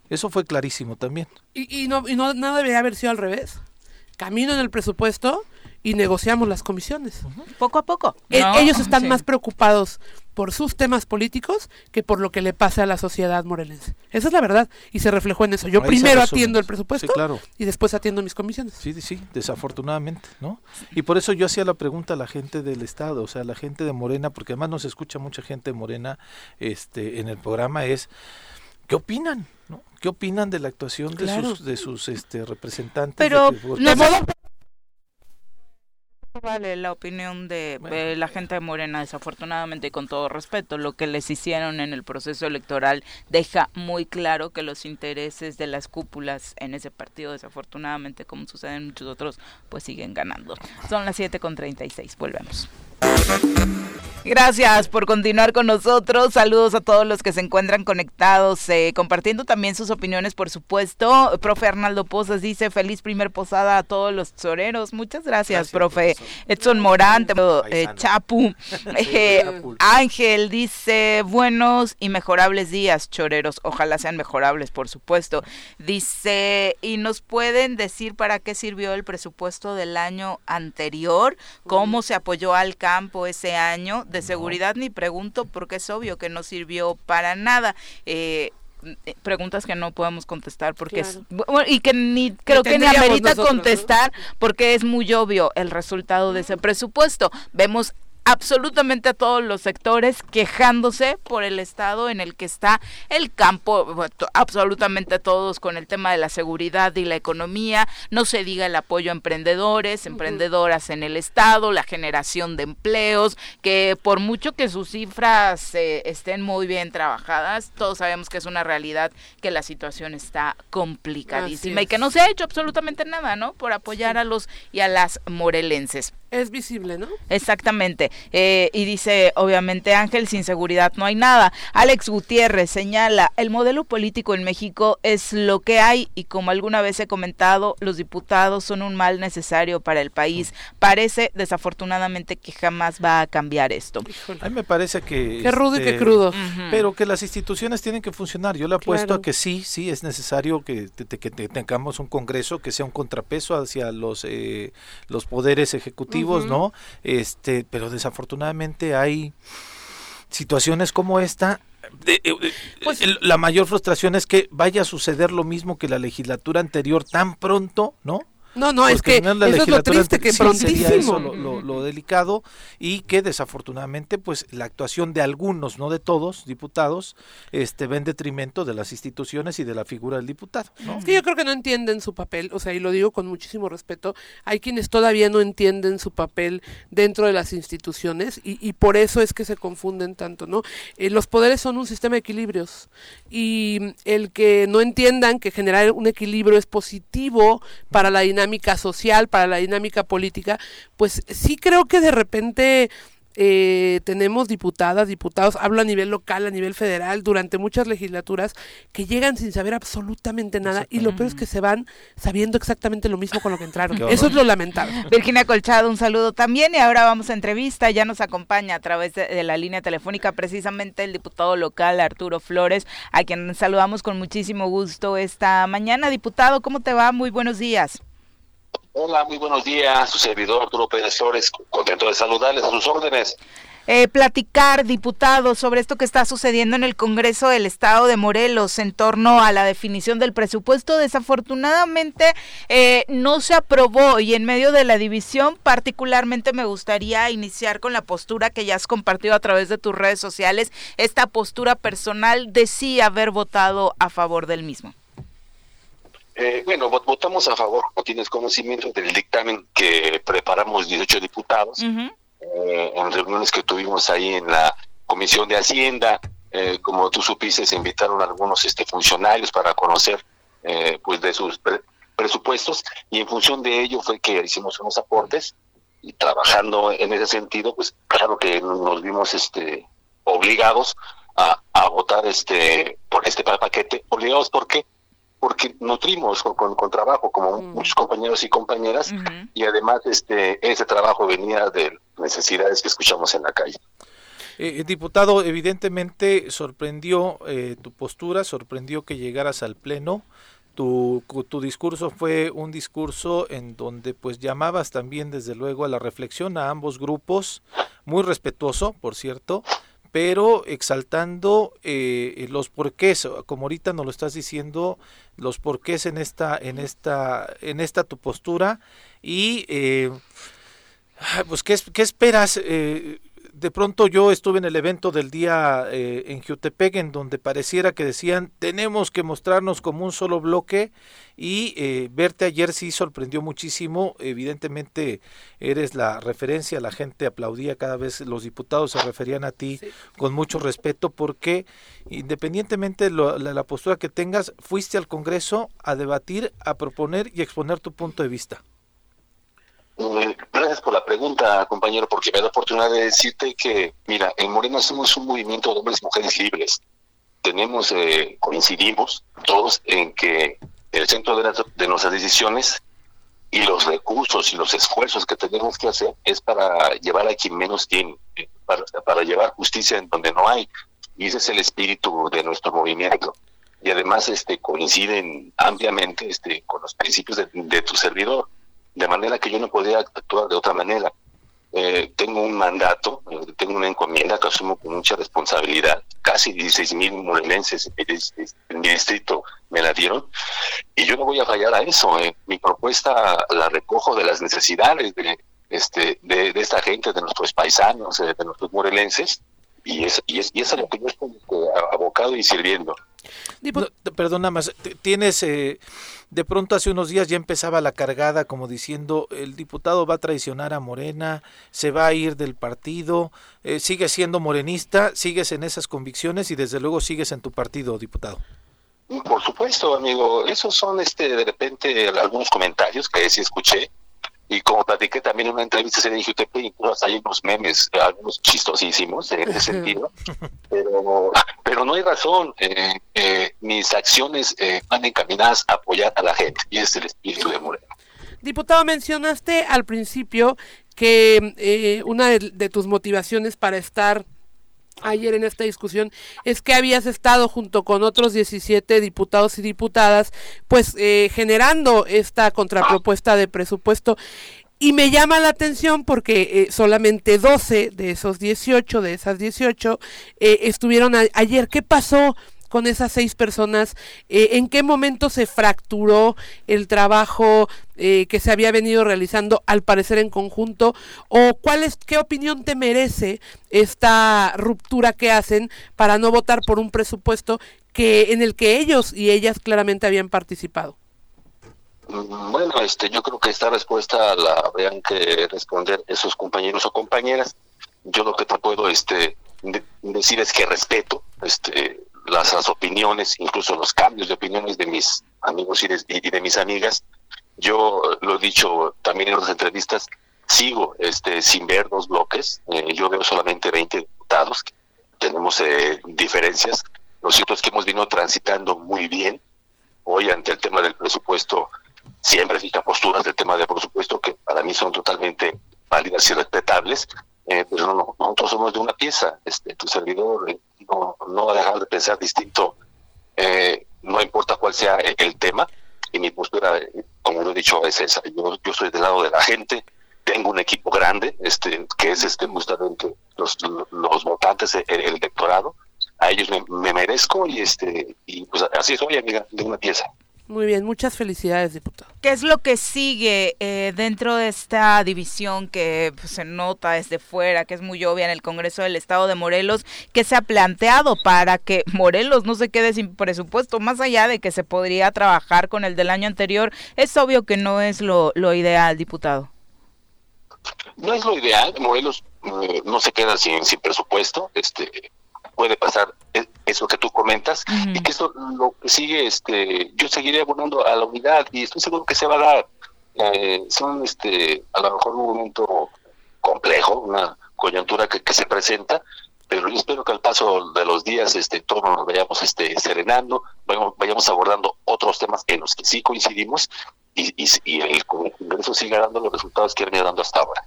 Eso fue clarísimo también. Y, y no, y no, no debería haber sido al revés. Camino en el presupuesto y negociamos las comisiones. Poco a poco. E, ellos están más preocupados por sus temas políticos que por lo que le pasa a la sociedad morelense. Esa es la verdad y se reflejó en eso. Yo primero atiendo el presupuesto y después atiendo mis comisiones. Sí, sí, desafortunadamente, ¿no? Y por eso yo hacía la pregunta a la gente del Estado, o sea, a la gente de Morena, porque además nos escucha mucha gente de Morena este, en el programa, es, ¿qué opinan? ¿no? ¿Qué opinan de la actuación de sus, de sus este, representantes? Pero no, vale la opinión de la gente de Morena, desafortunadamente y con todo respeto. Lo que les hicieron en el proceso electoral deja muy claro que los intereses de las cúpulas en ese partido, desafortunadamente, como sucede en muchos otros, pues siguen ganando. Son las 7 con 36. Volvemos. Gracias por continuar con nosotros. Saludos a todos los que se encuentran conectados, eh, compartiendo también sus opiniones, por supuesto. Profe Arnaldo Pozas dice feliz primer posada a todos los choreros. Muchas gracias, profe. Edson Morán, eh, Chapu. Eh, Ángel dice buenos y mejorables días, choreros. Ojalá sean mejorables, por supuesto. Dice, ¿y nos pueden decir para qué sirvió el presupuesto del año anterior? ¿Cómo se apoyó al campo ese año? De seguridad ni pregunto porque es obvio que no sirvió para nada. Eh, eh, preguntas que no podemos contestar porque es y que ni creo que ni amerita contestar porque es muy obvio el resultado de ese presupuesto. Vemos absolutamente a todos los sectores quejándose por el estado en el que está el campo, absolutamente todos con el tema de la seguridad y la economía, no se diga el apoyo a emprendedores, emprendedoras en el estado, la generación de empleos, que por mucho que sus cifras eh, estén muy bien trabajadas, todos sabemos que es una realidad que la situación está complicadísima y que no se ha hecho absolutamente nada, ¿no? Por apoyar a los y a las morelenses. Es visible, ¿no? Exactamente. Eh, y dice, obviamente, Ángel, sin seguridad no hay nada. Alex Gutiérrez señala, el modelo político en México es lo que hay y como alguna vez he comentado, los diputados son un mal necesario para el país. Parece, desafortunadamente, que jamás va a cambiar esto. A mí me parece que... Qué rudo y qué este, crudo. Pero que las instituciones tienen que funcionar. Yo le apuesto a que sí, sí, es necesario que, que, tengamos un Congreso que sea un contrapeso hacia los, eh, los poderes ejecutivos ¿no? Este, pero desafortunadamente hay situaciones como esta eh, pues la mayor frustración es que vaya a suceder lo mismo que la legislatura anterior tan pronto, ¿no? No, no, es que eso es lo triste, que prontísimo. lo, delicado y que desafortunadamente pues la actuación de algunos, no de todos, diputados, este va en detrimento de las instituciones y de la figura del diputado. Es que yo creo que no entienden su papel, o sea, y lo digo con muchísimo respeto, hay quienes todavía no entienden su papel dentro de las instituciones y, y por eso es que se confunden tanto, ¿no? Eh, los poderes son un sistema de equilibrios y el que no entiendan que generar un equilibrio es positivo para la dinámica social, para la dinámica política, pues sí creo que de repente eh, tenemos diputadas, diputados, hablo a nivel local, a nivel federal, durante muchas legislaturas, que llegan sin saber absolutamente nada y lo peor es que se van sabiendo exactamente lo mismo con lo que entraron. Eso es lo lamentable. Virginia Colchado, un saludo también y ahora vamos a entrevista, ya nos acompaña a través de, la línea telefónica precisamente el diputado local Arturo Flores, a quien saludamos con muchísimo gusto esta mañana. Diputado, ¿cómo te va? Muy buenos días. Hola, muy buenos días. Su servidor Arturo Pérez Flores, contento de saludarles a sus órdenes. Eh, platicar, diputado, sobre esto que está sucediendo en el Congreso del Estado de Morelos en torno a la definición del presupuesto. Desafortunadamente eh, no se aprobó y en medio de la división particularmente me gustaría iniciar con la postura que ya has compartido a través de tus redes sociales, esta postura personal de sí haber votado a favor del mismo. Eh, bueno, votamos a favor, no tienes conocimiento del dictamen que preparamos 18 diputados eh, en reuniones que tuvimos ahí en la Comisión de Hacienda. Eh, como tú supiste, se invitaron algunos este, funcionarios para conocer pues de sus presupuestos. Y en función de ello fue que hicimos unos aportes y trabajando en ese sentido, pues claro que nos vimos este obligados a, a votar este por este paquete, obligados porque porque nutrimos con, con, trabajo como mm. muchos compañeros y compañeras y además este ese trabajo venía de necesidades que escuchamos en la calle. Eh, eh, diputado, evidentemente sorprendió eh, tu postura, sorprendió que llegaras al pleno. Tu, tu discurso fue un discurso en donde pues llamabas también desde luego a la reflexión a ambos grupos, muy respetuoso, por cierto, pero exaltando eh, los porqués, como ahorita nos lo estás diciendo, los porqués en esta, en esta, en esta tu postura y eh, pues qué, qué esperas. Eh, de pronto yo estuve en el evento del día eh, en Jutepec en donde pareciera que decían tenemos que mostrarnos como un solo bloque y eh, verte ayer sí sorprendió muchísimo. Evidentemente eres la referencia la gente aplaudía cada vez los diputados se referían a ti con mucho respeto porque independientemente de la postura que tengas fuiste al Congreso a debatir a proponer y exponer tu punto de vista eh, gracias por la pregunta, compañero, porque me da oportunidad de decirte que, mira, en Morena somos un movimiento de hombres y mujeres libres. Tenemos, eh, coincidimos todos en que el centro de, nuestras decisiones y los recursos y los esfuerzos que tenemos que hacer es para llevar a quien menos tiene, eh, para, para llevar justicia en donde no hay. Y ese es el espíritu de nuestro movimiento y además este coinciden ampliamente este con los principios de tu servidor de manera que yo no podía actuar de otra manera. Eh, tengo un mandato, eh, tengo una encomienda que asumo con mucha responsabilidad. Casi 16 mil morelenses en mi distrito me la dieron y yo no voy a fallar a eso. Eh. Mi propuesta la recojo de las necesidades de, este, de, esta gente, de nuestros paisanos, de nuestros morelenses y es, y es, y es a lo que yo estoy este, abocado y sirviendo. Perdona más, tienes, eh, de pronto hace unos días ya empezaba la cargada como diciendo el diputado va a traicionar a Morena, se va a ir del partido, eh, sigue siendo morenista, sigues en esas convicciones y desde luego sigues en tu partido, diputado. Por supuesto, amigo, esos son este de repente algunos comentarios que sí escuché y como platiqué también en una entrevista en IGTP, incluso hay unos memes, algunos chistosísimos en ese sentido, pero, pero no hay razón. Eh, eh, mis acciones eh, van encaminadas a apoyar a la gente y es el espíritu de Moreno. Diputado, mencionaste al principio que una de tus motivaciones para estar ayer en esta discusión es que habías estado junto con otros 17 diputados y diputadas pues eh, generando esta contrapropuesta de presupuesto y me llama la atención porque eh, solamente 12 de esos 18, de esas 18, eh, estuvieron ayer. ¿Qué pasó con esas seis personas, eh, ¿en qué momento se fracturó el trabajo eh, que se había venido realizando al parecer en conjunto? ¿O cuál es, qué opinión te merece esta ruptura que hacen para no votar por un presupuesto que en el que ellos y ellas claramente habían participado? Mm, bueno, este, yo creo que esta respuesta la habrían que responder esos compañeros o compañeras. Yo lo que te puedo este, decir es que respeto este, las, opiniones, incluso los cambios de opiniones de mis amigos y de, mis amigas. Yo lo he dicho también en otras entrevistas, sigo este, sin ver dos bloques. Eh, yo veo solamente 20 diputados. Tenemos eh, diferencias. Lo cierto es que hemos venido transitando muy bien. Hoy ante el tema del presupuesto siempre existen posturas del tema del presupuesto que para mí son totalmente válidas y respetables, eh, pero no, nosotros somos de una pieza. Este, tu servidor eh, no, no va a dejar de pensar distinto, eh, no importa cuál sea el tema, y mi postura, como lo he dicho, es esa. Yo, yo soy del lado de la gente, tengo un equipo grande, este, que es este justamente los, los votantes, el, el electorado, a ellos me, me, merezco y este y pues así soy amiga de una pieza. Muy bien, muchas felicidades, diputado. ¿Qué es lo que sigue eh, dentro de esta división que pues, se nota desde fuera, que es muy obvia en el Congreso del Estado de Morelos, que se ha planteado para que Morelos no se quede sin presupuesto, más allá de que se podría trabajar con el del año anterior? Es obvio que no es lo, lo ideal, diputado. No es lo ideal, Morelos eh, no se queda sin, sin presupuesto, este puede pasar eso que tú comentas y que eso lo que sigue este yo seguiré abonando a la unidad y estoy seguro que se va a dar. Eh, son este a lo mejor un momento complejo una coyuntura que, se presenta pero yo espero que al paso de los días este todos nos vayamos este serenando vayamos, vayamos abordando otros temas en los que sí coincidimos y, y, y el Congreso siga dando los resultados que venía dando hasta ahora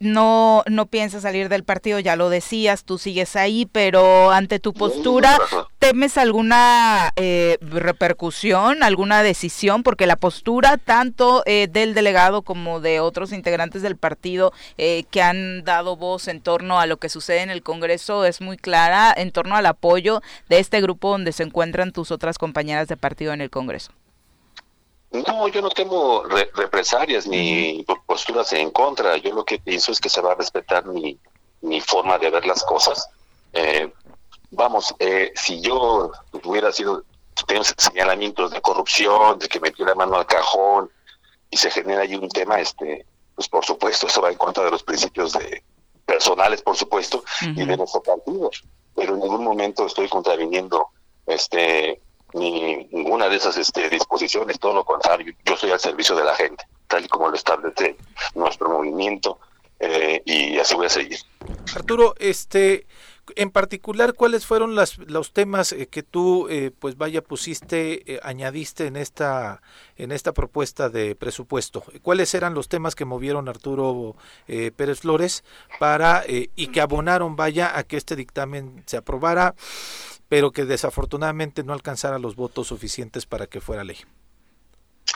no, no piensas salir del partido, ya lo decías, tú sigues ahí, pero ante tu postura, ¿temes alguna eh, repercusión, alguna decisión? Porque la postura tanto eh, del delegado como de otros integrantes del partido eh, que han dado voz en torno a lo que sucede en el Congreso es muy clara en torno al apoyo de este grupo donde se encuentran tus otras compañeras de partido en el Congreso. No, yo no tengo represalias ni posturas en contra. Yo lo que pienso es que se va a respetar mi, mi forma de ver las cosas. Eh, vamos, eh, si yo hubiera sido, tengo señalamientos de corrupción, de que metí la mano al cajón y se genera ahí un tema, este, pues por supuesto, eso va en contra de los principios de personales, por supuesto, y de nuestro partido. Pero en ningún momento estoy contraviniendo este ni ninguna de esas este, disposiciones, todo lo contrario, yo soy al servicio de la gente, tal y como lo establece nuestro movimiento eh, y así voy a seguir. Arturo, este, en particular, ¿cuáles fueron las, los temas eh, que tú, eh, pues vaya, pusiste, añadiste en esta, en esta propuesta de presupuesto? ¿Cuáles eran los temas que movieron Arturo Pérez Flores para y que abonaron, vaya, a que este dictamen se aprobara? Pero que desafortunadamente no alcanzara los votos suficientes para que fuera ley.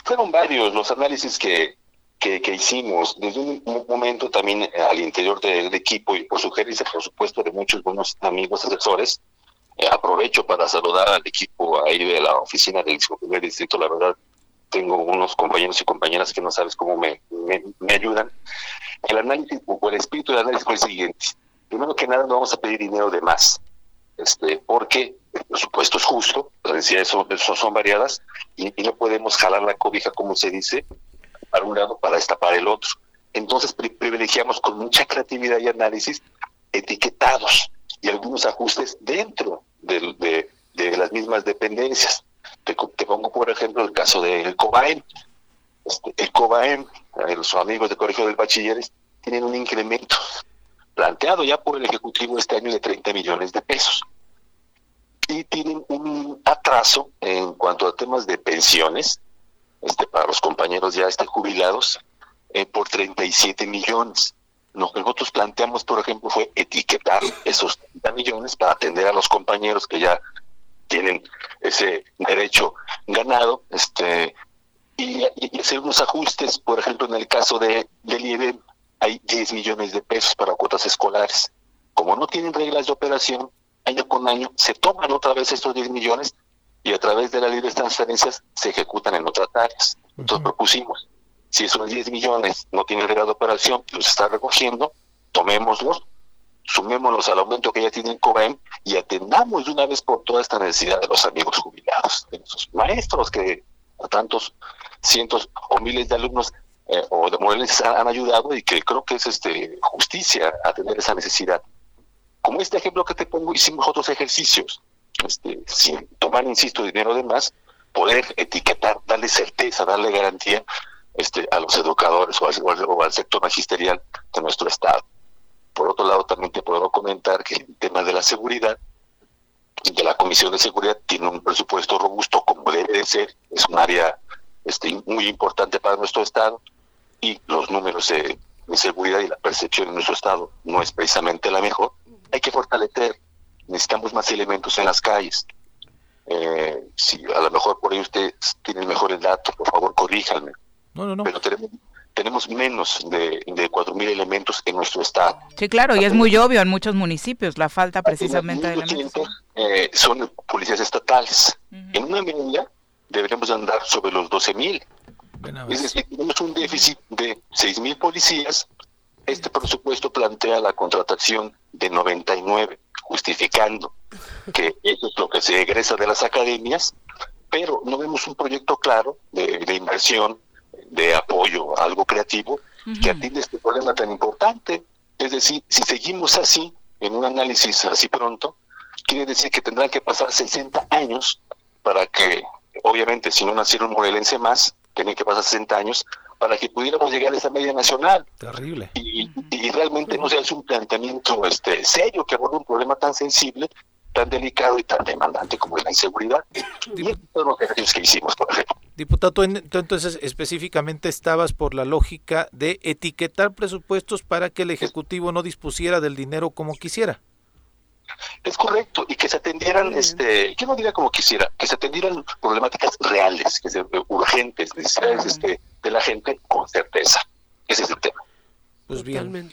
Fueron varios los análisis que, que, hicimos desde un momento también eh, al interior del equipo y por sugerencia, por supuesto, de muchos buenos amigos asesores. Eh, aprovecho para saludar al equipo ahí de la oficina del primer distrito. La verdad, tengo unos compañeros y compañeras que no sabes cómo me, me, ayudan. El análisis o el espíritu del análisis fue el siguiente. Primero que nada, no vamos a pedir dinero de más este, porque el presupuesto es justo, las necesidades son, variadas y, no podemos jalar la cobija, como se dice, para un lado para destapar el otro. Entonces privilegiamos con mucha creatividad y análisis etiquetados y algunos ajustes dentro de, las mismas dependencias. Te, pongo, por ejemplo, el caso del COBAEM. Este, el COBAEM, eh, los amigos del Colegio del Bachilleres, tienen un incremento planteado ya por el Ejecutivo este año de 30 millones de pesos. Y tienen un atraso en cuanto a temas de pensiones, este, para los compañeros ya estén jubilados, eh, por 37 millones. Lo que nosotros planteamos, por ejemplo, fue etiquetar esos 30 millones para atender a los compañeros que ya tienen ese derecho ganado, este, y, hacer unos ajustes, por ejemplo, en el caso de, del IEB, hay 10 millones de pesos para cuotas escolares. Como no tienen reglas de operación, año con año se toman otra vez estos 10 millones y a través de la ley de transferencias se ejecutan en otras áreas. Entonces propusimos, si esos 10 millones no tienen regla de operación, los está recogiendo, tomémoslos, sumémoslos al aumento que ya tienen COBEM y atendamos de una vez por toda esta necesidad de los amigos jubilados, de esos maestros que a tantos cientos o miles de alumnos eh, o de morelenses han, ayudado y que creo que es este justicia atender esa necesidad. Como este ejemplo que te pongo, hicimos otros ejercicios, este, sin tomar, insisto, dinero de más, poder etiquetar, darle certeza, darle garantía este, a los educadores o al, sector magisterial de nuestro Estado. Por otro lado, también te puedo comentar que el tema de la seguridad, de la Comisión de Seguridad tiene un presupuesto robusto como debe de ser, es un área este, muy importante para nuestro Estado y los números de, de seguridad y la percepción en nuestro Estado no es precisamente la mejor. Hay que fortalecer necesitamos más elementos en las calles. Eh, si a lo mejor por ahí usted tiene mejores datos, por favor corríjanme. No, no, no. Pero tenemos, tenemos menos de, de 4.000 elementos en nuestro estado. Sí, claro, y es muy obvio en muchos municipios la falta precisamente de elementos. Eh, son policías estatales. En una medida deberíamos andar sobre los 12.000. Es decir, tenemos un déficit de 6.000 policías. Este presupuesto plantea la contratación de 99 justificando que eso es lo que se egresa de las academias, pero no vemos un proyecto claro de, inversión, de apoyo algo creativo que atiende este problema tan importante. Es decir, si seguimos así, en un análisis así pronto, quiere decir que tendrán que pasar 60 años para que, obviamente, si no naciera un morelense más, tienen que pasar 60 años para que pudiéramos llegar a esa media nacional. Terrible. Y, realmente no se hace un planteamiento este, serio que aborda un problema tan sensible, tan delicado y tan demandante como es la inseguridad. Y todos los ejercicios que hicimos, por ejemplo. Diputado, entonces específicamente estabas por la lógica de etiquetar presupuestos para que el Ejecutivo no dispusiera del dinero como quisiera. Es correcto, y que se atendieran, este, yo no diría como quisiera, que se atendieran problemáticas reales, que se, urgentes, necesidades este, de la gente con certeza. Ese es el tema. Pues bien.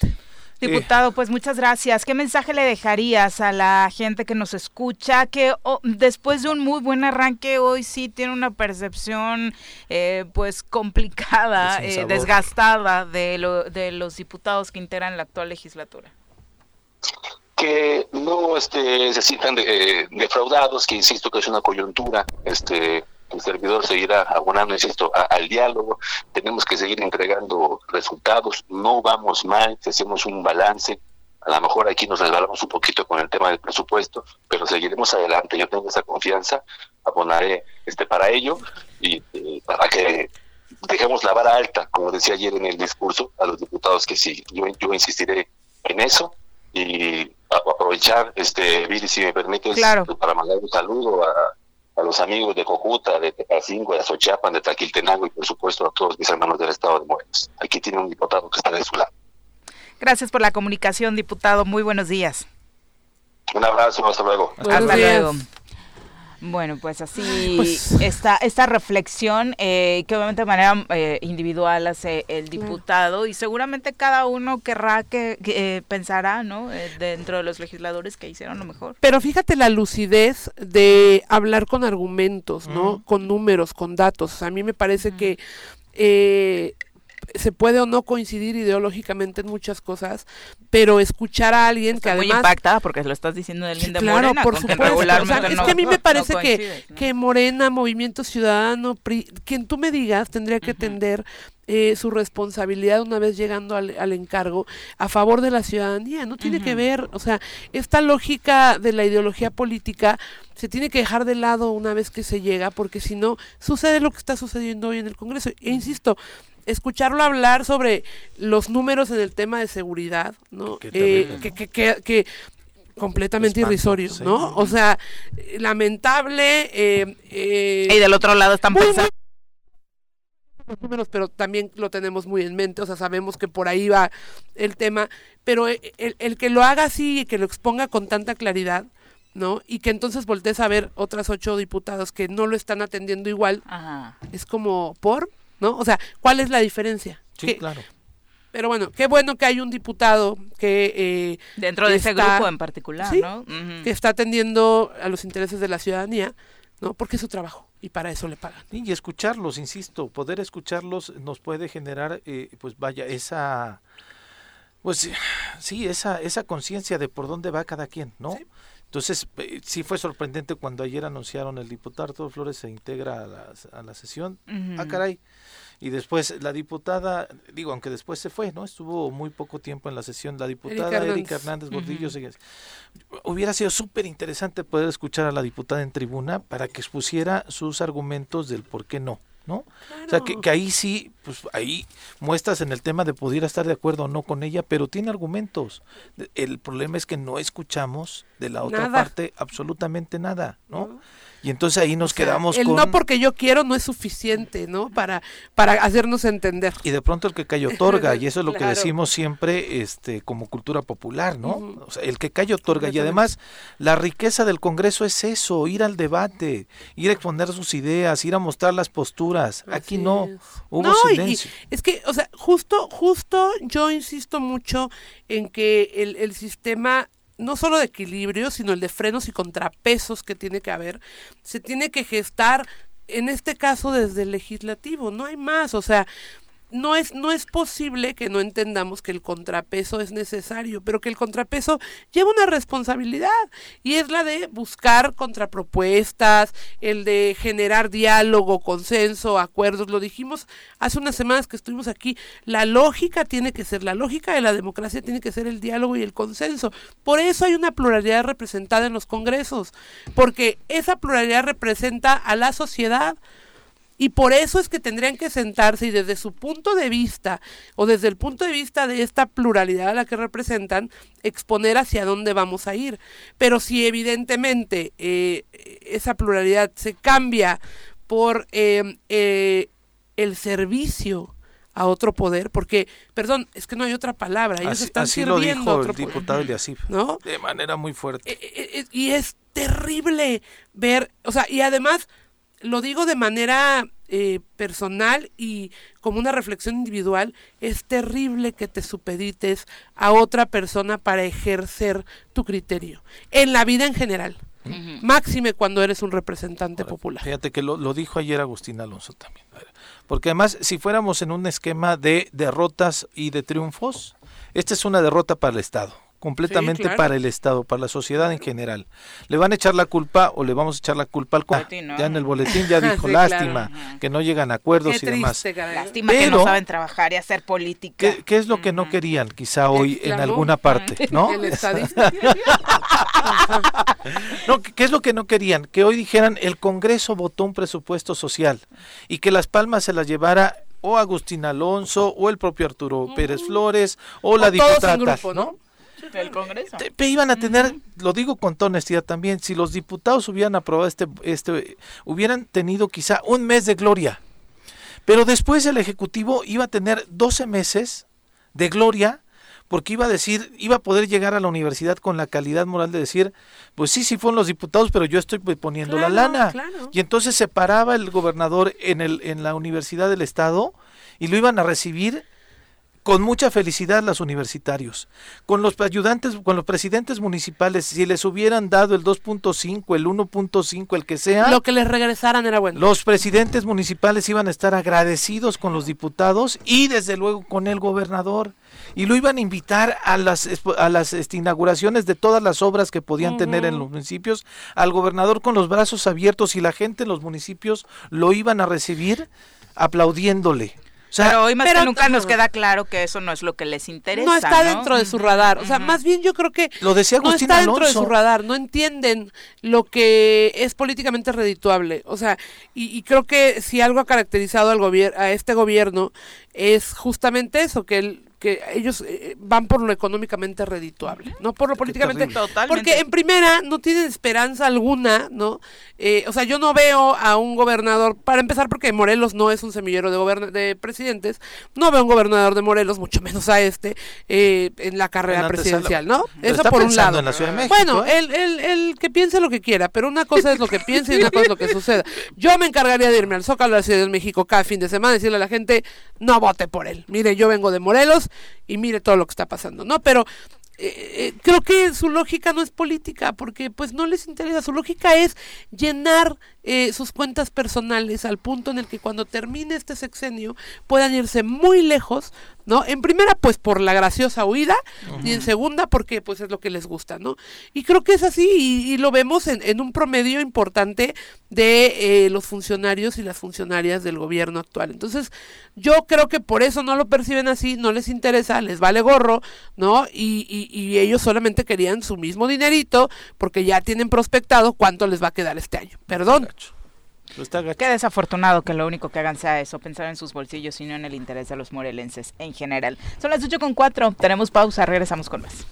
Diputado, pues muchas gracias. ¿Qué mensaje le dejarías a la gente que nos escucha que oh, después de un muy buen arranque hoy sí tiene una percepción eh, pues complicada, eh, desgastada de, lo, de los diputados que integran la actual legislatura? Que no este, se sientan eh, defraudados, que insisto que es una coyuntura, este, el servidor seguirá abonando, insisto, al diálogo, tenemos que seguir entregando resultados, no vamos mal, si hacemos un balance, a lo mejor aquí nos resbalamos un poquito con el tema del presupuesto, pero seguiremos adelante, yo tengo esa confianza, abonaré este para ello y eh, para que dejemos la vara alta, como decía ayer en el discurso, a los diputados que sí, yo, yo insistiré en eso y aprovechar, este, Viri, si me permites, para mandar un saludo a, los amigos de Cojuta, de Tepacingo, de Azochapan, de Taquiltenango y por supuesto a todos mis hermanos del Estado de Morelos. Aquí tiene un diputado que está de su lado. Gracias por la comunicación, diputado. Muy buenos días. Un abrazo, hasta luego. Hasta, luego. Bueno, pues así pues, esta, esta reflexión eh, que obviamente de manera eh, individual hace el diputado y seguramente cada uno querrá que, eh, pensará, ¿no? dentro de los legisladores que hicieron lo mejor. Pero fíjate la lucidez de hablar con argumentos, ¿no? Con números, con datos. a mí me parece que se puede o no coincidir ideológicamente en muchas cosas, pero escuchar a alguien que además... muy impactada porque lo estás diciendo de alguien de claro, Morena. por supuesto. es que a mí me parece que, que Morena, Movimiento Ciudadano, quien tú me digas, tendría que tender eh, su responsabilidad una vez llegando al, encargo a favor de la ciudadanía. No tiene que ver, o sea, esta lógica de la ideología política se tiene que dejar de lado una vez que se llega, porque si no, sucede lo que está sucediendo hoy en el Congreso. E insisto, escucharlo hablar sobre los números en el tema de seguridad, ¿no? Eh, que, que, que, completamente irrisorio, ¿no? O sea, lamentable. Eh, eh, y del otro lado están pensando los números, pero también lo tenemos muy en mente, o sea, sabemos que por ahí va el tema, pero el, el que lo haga así y que lo exponga con tanta claridad, ¿no? Y que entonces voltees a ver otras ocho diputados que no lo están atendiendo igual, es como, ¿por? ¿no? O sea, ¿cuál es la diferencia? Sí, claro. Pero bueno, qué bueno que hay un diputado que... Eh, Dentro de ese grupo en particular, ¿no? Que está atendiendo a los intereses de la ciudadanía, ¿no? Porque es su trabajo y para eso le pagan. Y escucharlos, insisto, poder escucharlos nos puede generar, eh, pues vaya, esa... Pues sí, esa, esa conciencia de por dónde va cada quien, ¿no? Entonces, eh, sí fue sorprendente cuando ayer anunciaron el diputado Flores se integra a la, a la sesión. Ah, caray. Y después la diputada, digo, aunque después se fue, ¿no? Estuvo muy poco tiempo en la sesión. La diputada Erika Hernández, Gordillo, hubiera sido súper interesante poder escuchar a la diputada en tribuna para que expusiera sus argumentos del por qué no. ¿no? O sea, que, ahí sí, pues ahí muestras en el tema de pudiera estar de acuerdo o no con ella, pero tiene argumentos. El problema es que no escuchamos de la otra parte absolutamente nada, ¿no? Y entonces ahí nos quedamos el no porque yo quiero no es suficiente, ¿no? Para, para hacernos entender. Y de pronto el que callo otorga, y eso es lo que decimos siempre este, como cultura popular, ¿no? O sea, el que callo otorga. Y además, la riqueza del Congreso es eso, ir al debate, ir a exponer sus ideas, ir a mostrar las posturas. Aquí no, hubo silencio. es que, o sea, justo, justo yo insisto mucho en que el, el sistema no solo de equilibrio, sino el de frenos y contrapesos que tiene que haber, se tiene que gestar, en este caso, desde el legislativo, no hay más, o sea, no es, no es posible que no entendamos que el contrapeso es necesario, pero que el contrapeso lleva una responsabilidad y es la de buscar contrapropuestas, el de generar diálogo, consenso, acuerdos. Lo dijimos hace unas semanas que estuvimos aquí, la lógica tiene que ser, la lógica de la democracia tiene que ser el diálogo y el consenso. Por eso hay una pluralidad representada en los congresos, porque esa pluralidad representa a la sociedad y por eso es que tendrían que sentarse y desde su punto de vista o desde el punto de vista de esta pluralidad a la que representan, exponer hacia dónde vamos a ir. Pero si evidentemente eh, esa pluralidad se cambia por em, eh, el servicio a otro poder, porque, perdón, es que no hay otra palabra, ellos están así lo dijo el diputado ¿no? De manera muy fuerte. Eh, y es terrible ver, o sea, y además lo digo de manera eh, personal y como una reflexión individual, es terrible que te supedites a otra persona para ejercer tu criterio, en la vida en general. Máxime cuando eres un representante popular. Fíjate que lo, lo dijo ayer Agustín Alonso también. Porque además, si fuéramos en un esquema de derrotas y de triunfos, esta es una derrota para el Estado completamente para el Estado, para la sociedad en general. ¿Le van a echar la culpa o le vamos a echar la culpa al COA? Ya en el boletín ya dijo, lástima, que no llegan a acuerdos y demás. Lástima que no saben trabajar y hacer política. ¿Qué, es lo que no querían quizá hoy en alguna parte? ¿no? no, ¿qué es lo que no querían? Que hoy dijeran, el Congreso votó un presupuesto social y que las palmas se las llevara o Agustín Alonso o el propio Arturo Pérez Flores o, la diputada, ¿no? Del Congreso. iban a tener, lo digo con toda honestidad también, si los diputados hubieran aprobado este, este, hubieran tenido quizá un mes de gloria. Pero después el Ejecutivo iba a tener 12 meses de gloria porque iba a decir, iba a poder llegar a la universidad con la calidad moral de decir, pues sí, sí fueron los diputados, pero yo estoy poniendo la lana. Y entonces se paraba el gobernador en, el, en la universidad del estado y lo iban a recibir con mucha felicidad los universitarios, con los ayudantes, con los presidentes municipales, si les hubieran dado el 2.5, el 1.5, el que sea, lo que les regresaran era bueno. Los presidentes municipales iban a estar agradecidos con los diputados y desde luego con el gobernador. Y lo iban a invitar a las a las este, inauguraciones de todas las obras que podían tener en los municipios, al gobernador con los brazos abiertos y la gente en los municipios lo iban a recibir aplaudiéndole pero hoy más que nunca nos queda claro que eso no es lo que les interesa. No está dentro de su radar. O sea, más bien yo creo que lo decía no está dentro de su radar. No entienden lo que es políticamente redituable. O sea, y, creo que si algo ha caracterizado al gobierno, a este gobierno es justamente eso, que el, que ellos eh, van por lo económicamente redituable, no por lo políticamente. Porque en primera no tienen esperanza alguna, ¿no? Eh, o sea, yo no veo a un gobernador, para empezar, porque Morelos no es un semillero de, de presidentes, no veo a un gobernador de Morelos, mucho menos a este, eh, en la carrera presidencial, ¿no? Eso por un lado. bueno, el, el, el, que piense lo que quiera, pero una cosa es lo que piense y una cosa es lo que suceda. Yo me encargaría de irme al Zócalo de la Ciudad de México cada fin de semana y decirle a la gente, no vote por él. Mire, yo vengo de Morelos, y mire todo lo que está pasando, ¿no? Pero eh, creo que su lógica no es política, porque pues no les interesa, su lógica es llenar eh, sus cuentas personales al punto en el que cuando termine este sexenio puedan irse muy lejos, ¿no? En primera, pues por la graciosa huida, y en segunda, porque pues es lo que les gusta, ¿no? Y creo que es así, y, lo vemos en, un promedio importante de eh, los funcionarios y las funcionarias del gobierno actual. Entonces, yo creo que por eso no lo perciben así, no les interesa, les vale gorro, ¿no? Y, y, y ellos solamente querían su mismo dinerito, porque ya tienen prospectado cuánto les va a quedar este año. Perdón. Qué desafortunado que lo único que hagan sea eso, pensar en sus bolsillos y no en el interés de los morelenses en general. Son las 8 con 4, tenemos pausa, regresamos con más.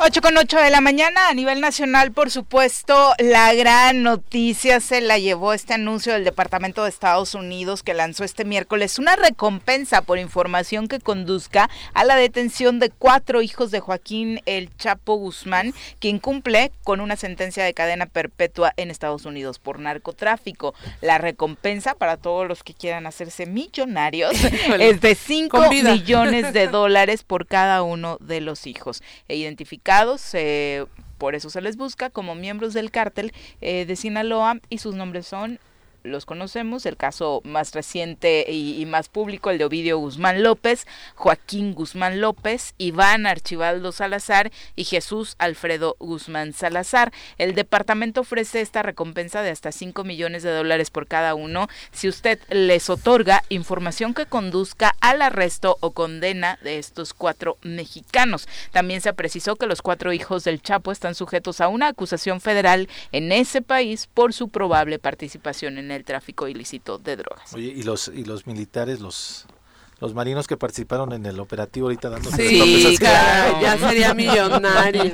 8 con 8 de la mañana a nivel nacional, por supuesto, la gran noticia se la llevó este anuncio del Departamento de Estados Unidos que lanzó este miércoles una recompensa por información que conduzca a la detención de cuatro hijos de Joaquín El Chapo Guzmán, quien cumple con una sentencia de cadena perpetua en Estados Unidos por narcotráfico. La recompensa para todos los que quieran hacerse millonarios es de 5 millones de dólares por cada uno de los hijos. E por eso se les busca como miembros del cártel eh, de Sinaloa y sus nombres son los conocemos, el caso más reciente y, más público, el de Ovidio Guzmán López, Joaquín Guzmán López, Iván Archibaldo Salazar y Jesús Alfredo Guzmán Salazar. El departamento ofrece esta recompensa de hasta 5 millones de dólares por cada uno si usted les otorga información que conduzca al arresto o condena de estos cuatro mexicanos. También se precisó que los cuatro hijos del Chapo están sujetos a una acusación federal en ese país por su probable participación en el tráfico ilícito de drogas. Oye, y los y los militares, los los marinos que participaron en el operativo ahorita dando sí, ya sería millonario.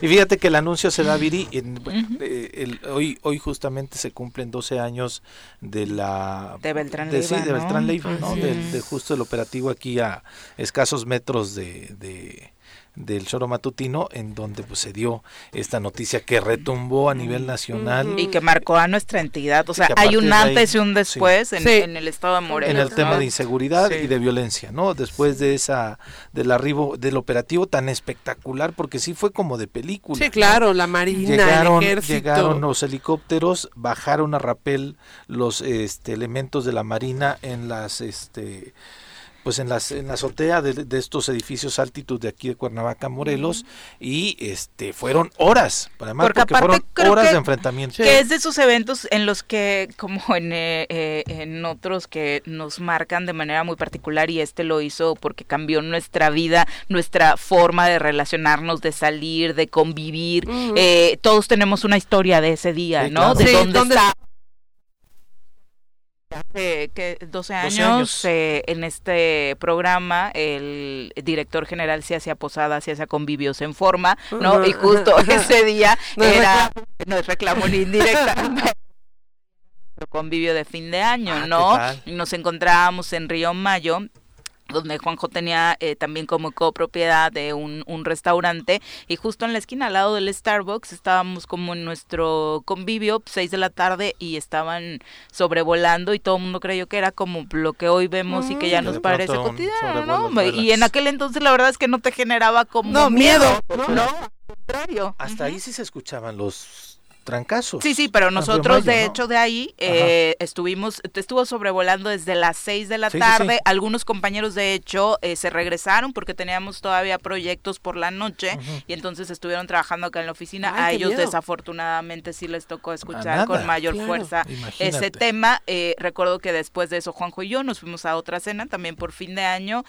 y fíjate que el anuncio se da Viri en, eh, hoy hoy justamente se cumplen 12 años de la de Beltrán Leiva, de Beltrán Leiva, ¿no? De, justo el operativo aquí a escasos metros de del choro matutino en donde pues se dio esta noticia que retumbó a nivel nacional. Y que marcó a nuestra entidad. O sea hay un antes y un después en, el estado de Morelos en el tema de inseguridad y de violencia no después de esa del arribo del operativo tan espectacular porque sí fue como de película sí claro la marina llegaron el ejército. llegaron los helicópteros bajaron a rapel los este elementos de la marina en las este pues en las en la azotea de, estos edificios altitud de aquí de Cuernavaca, Morelos, y este fueron horas, para porque, fueron horas de enfrentamiento. Que es de esos eventos en los que, como en, eh, eh, en otros que nos marcan de manera muy particular, y este lo hizo porque cambió nuestra vida, nuestra forma de relacionarnos, de salir, de convivir. Eh, todos tenemos una historia de ese día, ¿no? De dónde, está hace que 12 años, eh, en este programa el director general se hacía posadas, se hacía convivios en forma, ¿no? Y justo ese día era, no es reclamo ni indirecta, convivio de fin de año, ah, ¿no? Nos encontrábamos en Río Mayo donde Juanjo tenía eh, también como copropiedad de un, un, restaurante y justo en la esquina al lado del Starbucks estábamos como en nuestro convivio, seis de la tarde y estaban sobrevolando y todo el mundo creyó que era como lo que hoy vemos y que ya mm. nos parece cotidiano, ¿no? Y en aquel entonces la verdad es que no te generaba como miedo, ¿no? Al contrario. Hasta ahí sí se escuchaban los Sí, sí, pero nosotros de hecho de ahí eh, estuvimos, estuvo sobrevolando desde las 6 de la tarde. Algunos compañeros de hecho eh, se regresaron porque teníamos todavía proyectos por la noche y entonces estuvieron trabajando acá en la oficina. a ellos desafortunadamente sí les tocó escuchar con mayor fuerza ese tema. Eh, recuerdo que después de eso Juanjo y yo nos fuimos a otra cena también por fin de año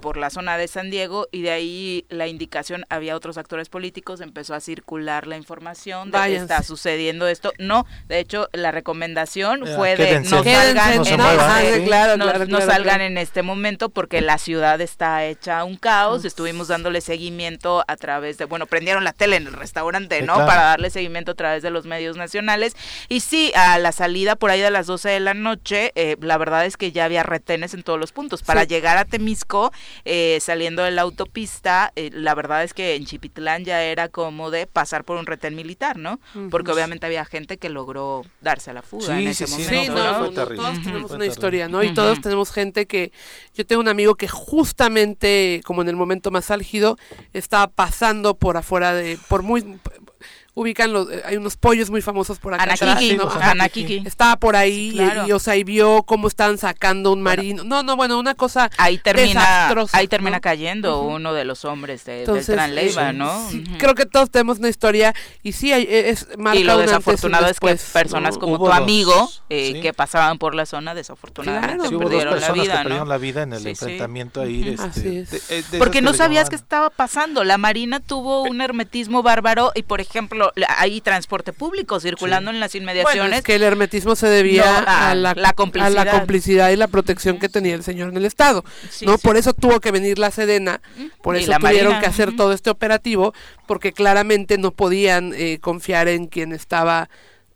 por la zona de San Diego y de ahí la indicación, había otros actores políticos, empezó a circular la información de esta sucediendo esto. No, de hecho, la recomendación fue de no salgan, en, no, salgan en este momento porque la ciudad está hecha un caos. Estuvimos dándole seguimiento a través de, bueno, prendieron la tele en el restaurante, ¿no? Para darle seguimiento a través de los medios nacionales. Y sí, a la salida por ahí de las 12 de la noche, eh, la verdad es que ya había retenes en todos los puntos. Para llegar a Temisco, eh, saliendo de la autopista, eh, la verdad es que en Chipitlán ya era como de pasar por un retén militar, ¿no? Porque obviamente había gente que logró darse a la fuga en ese momento. Sí, no, todos tenemos una historia, ¿no? Y todos tenemos gente que, yo tengo un amigo que justamente, como en el momento más álgido, estaba pasando por afuera de, por muy, ubican los, eh, hay unos pollos muy famosos por acá. Anakiki, ¿no? Estaba por ahí y, o sea, y vio cómo estaban sacando un marino. no, no, bueno, una cosa ahí termina, Ahí termina cayendo uno de los hombres de, Entonces, del ¿no? Creo que todos tenemos una historia y sí, hay, e, es Y lo desafortunado es que personas como tu amigo eh, que pasaban por la zona desafortunadamente perdieron la vida, perdieron la vida en el enfrentamiento ahí. Este, eh, Porque no sabías qué estaba pasando. La Marina tuvo un hermetismo bárbaro y, por ejemplo, hay transporte público circulando en las inmediaciones. es que el hermetismo se debía a, la, complicidad. y la protección que tenía el señor en el Estado. no Por eso tuvo que venir la Sedena, por eso tuvieron que hacer todo este operativo, porque claramente no podían eh, confiar en quien estaba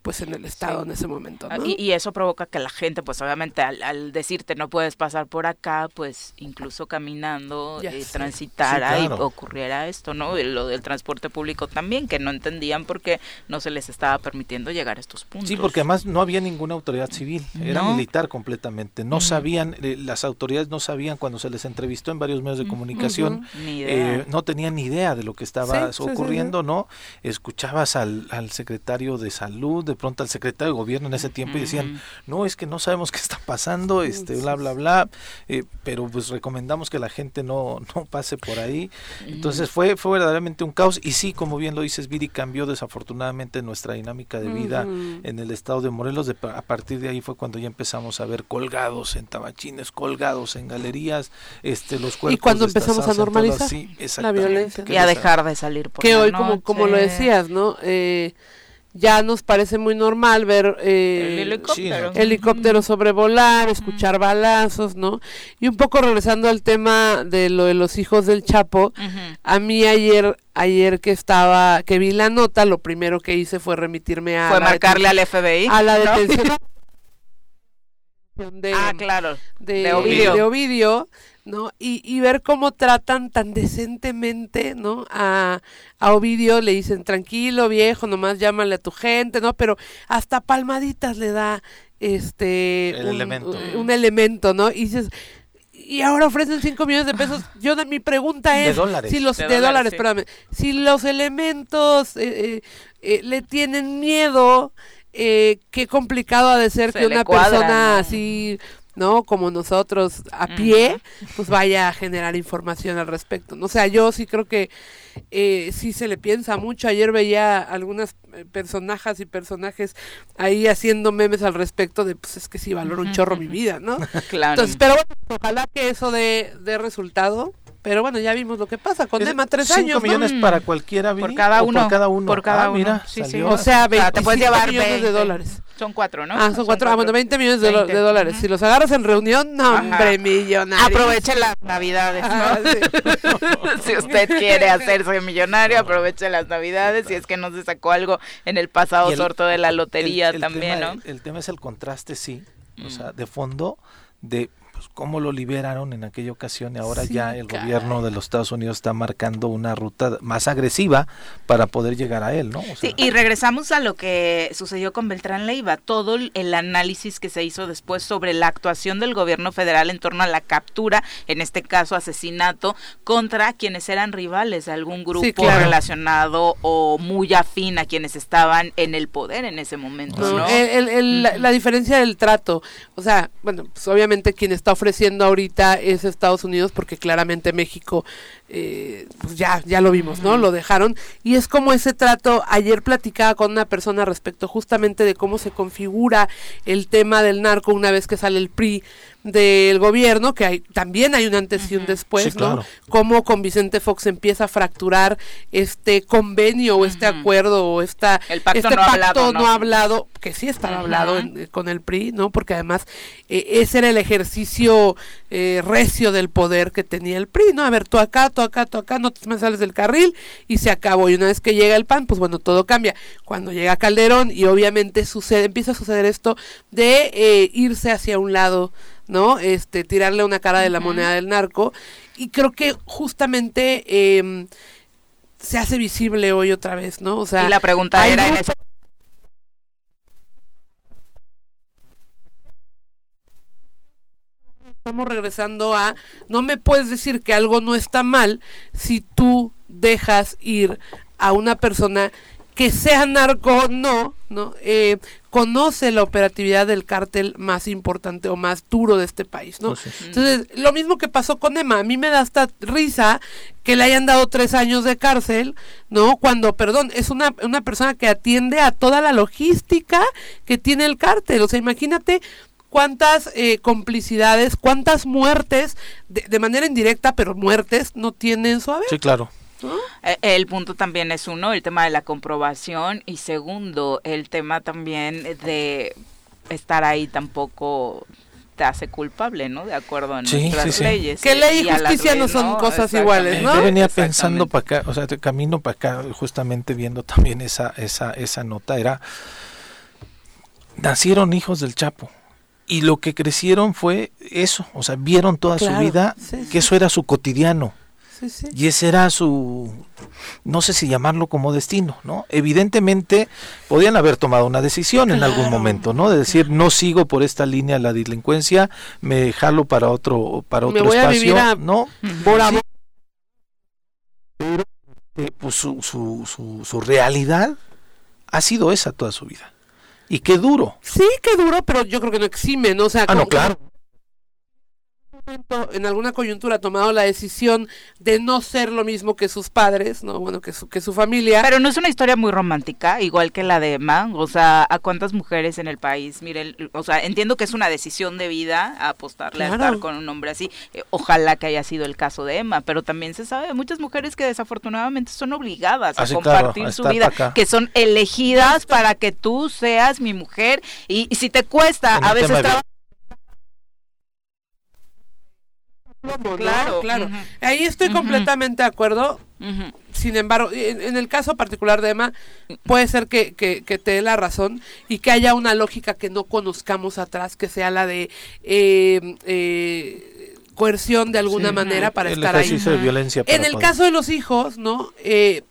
pues en el estado en ese momento. Ah, y, eso provoca que la gente, pues obviamente al, decirte no puedes pasar por acá, pues incluso caminando, eh, transitar y ocurriera esto, ¿no? lo del transporte público también, que no entendían por qué no se les estaba permitiendo llegar a estos puntos. Sí, porque además no había ninguna autoridad civil, era militar completamente. No sabían, eh, las autoridades no sabían cuando se les entrevistó en varios medios de comunicación, eh, no tenían ni idea de lo que estaba ocurriendo, ¿no? Escuchabas al, al secretario de salud, de pronto al secretario de gobierno en ese tiempo y decían, no, es que no sabemos qué está pasando, este, bla, bla, bla, eh, pero pues recomendamos que la gente no, no pase por ahí. Entonces fue, fue verdaderamente un caos y sí, como bien lo dices, Viri, cambió desafortunadamente nuestra dinámica de vida en el estado de Morelos. De, a partir de ahí fue cuando ya empezamos a ver colgados en tabachines, colgados en galerías, este, los cuerpos. Y cuando empezamos a normalizar la violencia. Y a dejar de salir por Que hoy, como, como lo decías, ¿no? Eh, ya nos parece muy normal ver eh, helicópteros sobrevolar, escuchar balazos, ¿no? Y un poco regresando al tema de lo de los hijos del Chapo, a mí ayer ayer que estaba que vi la nota, lo primero que hice fue remitirme a fue marcarle al FBI a la detención de, ah, claro, de, Ovidio. de Ovidio ¿no? Y, y, ver cómo tratan tan decentemente, ¿no? A, a Ovidio le dicen, tranquilo, viejo, nomás llámale a tu gente, ¿no? Pero hasta palmaditas le da este un elemento. Un, elemento, ¿no? Y dices, y ahora ofrecen 5 millones de pesos. Yo mi pregunta es de dólares. si los de, dólares, espérame, si los elementos eh, eh, eh, le tienen miedo, qué complicado ha de ser que una persona así ¿no? Como nosotros a pie, pues vaya a generar información al respecto. ¿no? O sea, yo sí creo que eh, sí se le piensa mucho. Ayer veía algunas eh, personajes y personajes ahí haciendo memes al respecto de, pues es que sí valoro un chorro mi vida, ¿no? claro. Entonces, pero bueno, ojalá que eso dé, de resultado. Pero bueno, ya vimos lo que pasa con Dema, tres años. 5 millones para cualquiera, por cada uno. Por cada uno. Por cada ah, Mira, sí, sí. O sea, te puedes llevar millones de dólares. Son cuatro, ¿no? Ah, son, cuatro. Ah, bueno, 20 millones de, dólares. Si los agarras en reunión, no, hombre, millonario. Aproveche las navidades, ¿no? si usted quiere hacerse millonario, aproveche las navidades. Si es que no se sacó algo en el pasado sorto de la lotería también, ¿no? El, tema es el contraste, sí. O sea, de fondo, de pues, cómo lo liberaron en aquella ocasión y ahora ya el gobierno de los Estados Unidos está marcando una ruta más agresiva para poder llegar a él, ¿no? sí, y regresamos a lo que sucedió con Beltrán Leiva, todo el análisis que se hizo después sobre la actuación del gobierno federal en torno a la captura, en este caso asesinato, contra quienes eran rivales de algún grupo relacionado o muy afín a quienes estaban en el poder en ese momento, ¿no? la, la, diferencia del trato, o sea, bueno, pues obviamente quienes está ofreciendo ahorita es Estados Unidos porque claramente México eh, pues ya ya lo vimos no lo dejaron. Y es como ese trato ayer platicaba con una persona respecto justamente de cómo se configura el tema del narco una vez que sale el PRI del gobierno, que hay, también hay un antes y un después, ¿no? Cómo con Vicente Fox empieza a fracturar este convenio o este acuerdo o esta, pacto este no pacto no hablado, que sí estaba hablado con el PRI, ¿no? Porque además eh, ese era el ejercicio eh, recio del poder que tenía el PRI, ¿no? A ver, tú acá, tú acá, tú acá, no te me sales del carril y se acabó. Y una vez que llega el PAN, pues bueno, todo cambia. Cuando llega Calderón y obviamente sucede, empieza a suceder esto de eh, irse hacia un lado ¿no? Este, tirarle una cara de la moneda del narco. Y creo que justamente em, se hace visible hoy otra vez, ¿no? O sea, y la pregunta era en ese estamos regresando a, no me puedes decir que algo no está mal si tú dejas ir a una persona que sea narco no, ¿no? Eh, conoce la operatividad del cártel más importante o más duro de este país, ¿no? Pues Entonces, lo mismo que pasó con Emma, a mí me da hasta risa que le hayan dado tres años de cárcel, ¿no? Cuando, perdón, es una, una persona que atiende a toda la logística que tiene el cártel, o sea, imagínate cuántas eh, complicidades, cuántas muertes, de, de, manera indirecta, pero muertes, no tienen su haber. Sí, claro. Eh, el punto también es uno, el tema de la comprobación y segundo, el tema también de estar ahí tampoco te hace culpable, ¿no? De acuerdo a nuestras leyes. Que ley y justicia no son cosas iguales, ¿no? Yo venía pensando para acá, o sea, camino para acá, justamente viendo también esa, esa, esa nota, era, nacieron hijos del Chapo. Y lo que crecieron fue eso, o sea, vieron toda su vida que eso era su cotidiano y ese era su, no sé si llamarlo como destino, ¿no? Evidentemente podían haber tomado una decisión en algún momento, ¿no? De decir, no sigo por esta línea la delincuencia, me jalo para otro, para otro espacio, ¿no? Por Pero eh, pues su, su, su, su realidad ha sido esa toda su vida. Y qué duro. Sí, qué duro, pero yo creo que no exime, ¿no? O sea, ah, no, claro en alguna coyuntura ha tomado la decisión de no ser lo mismo que sus padres, no bueno que su que su familia. Pero no es una historia muy romántica, igual que la de Emma, o sea, a cuántas mujeres en el país, miren, o sea, entiendo que es una decisión de vida apostarle a estar con un hombre así. Eh, ojalá que haya sido el caso de Emma, pero también se sabe de muchas mujeres que desafortunadamente son obligadas a ah, compartir su vida, que son elegidas para que tú seas mi mujer. Y, si te cuesta a veces trabajar Claro, claro. Ahí estoy completamente de acuerdo. Sin embargo, en, el caso particular de Emma, puede ser que, que, te dé la razón y que haya una lógica que no conozcamos atrás, que sea la de eh, eh, coerción de alguna manera para estar ahí. De violencia en el caso de los hijos, ¿no? Eh,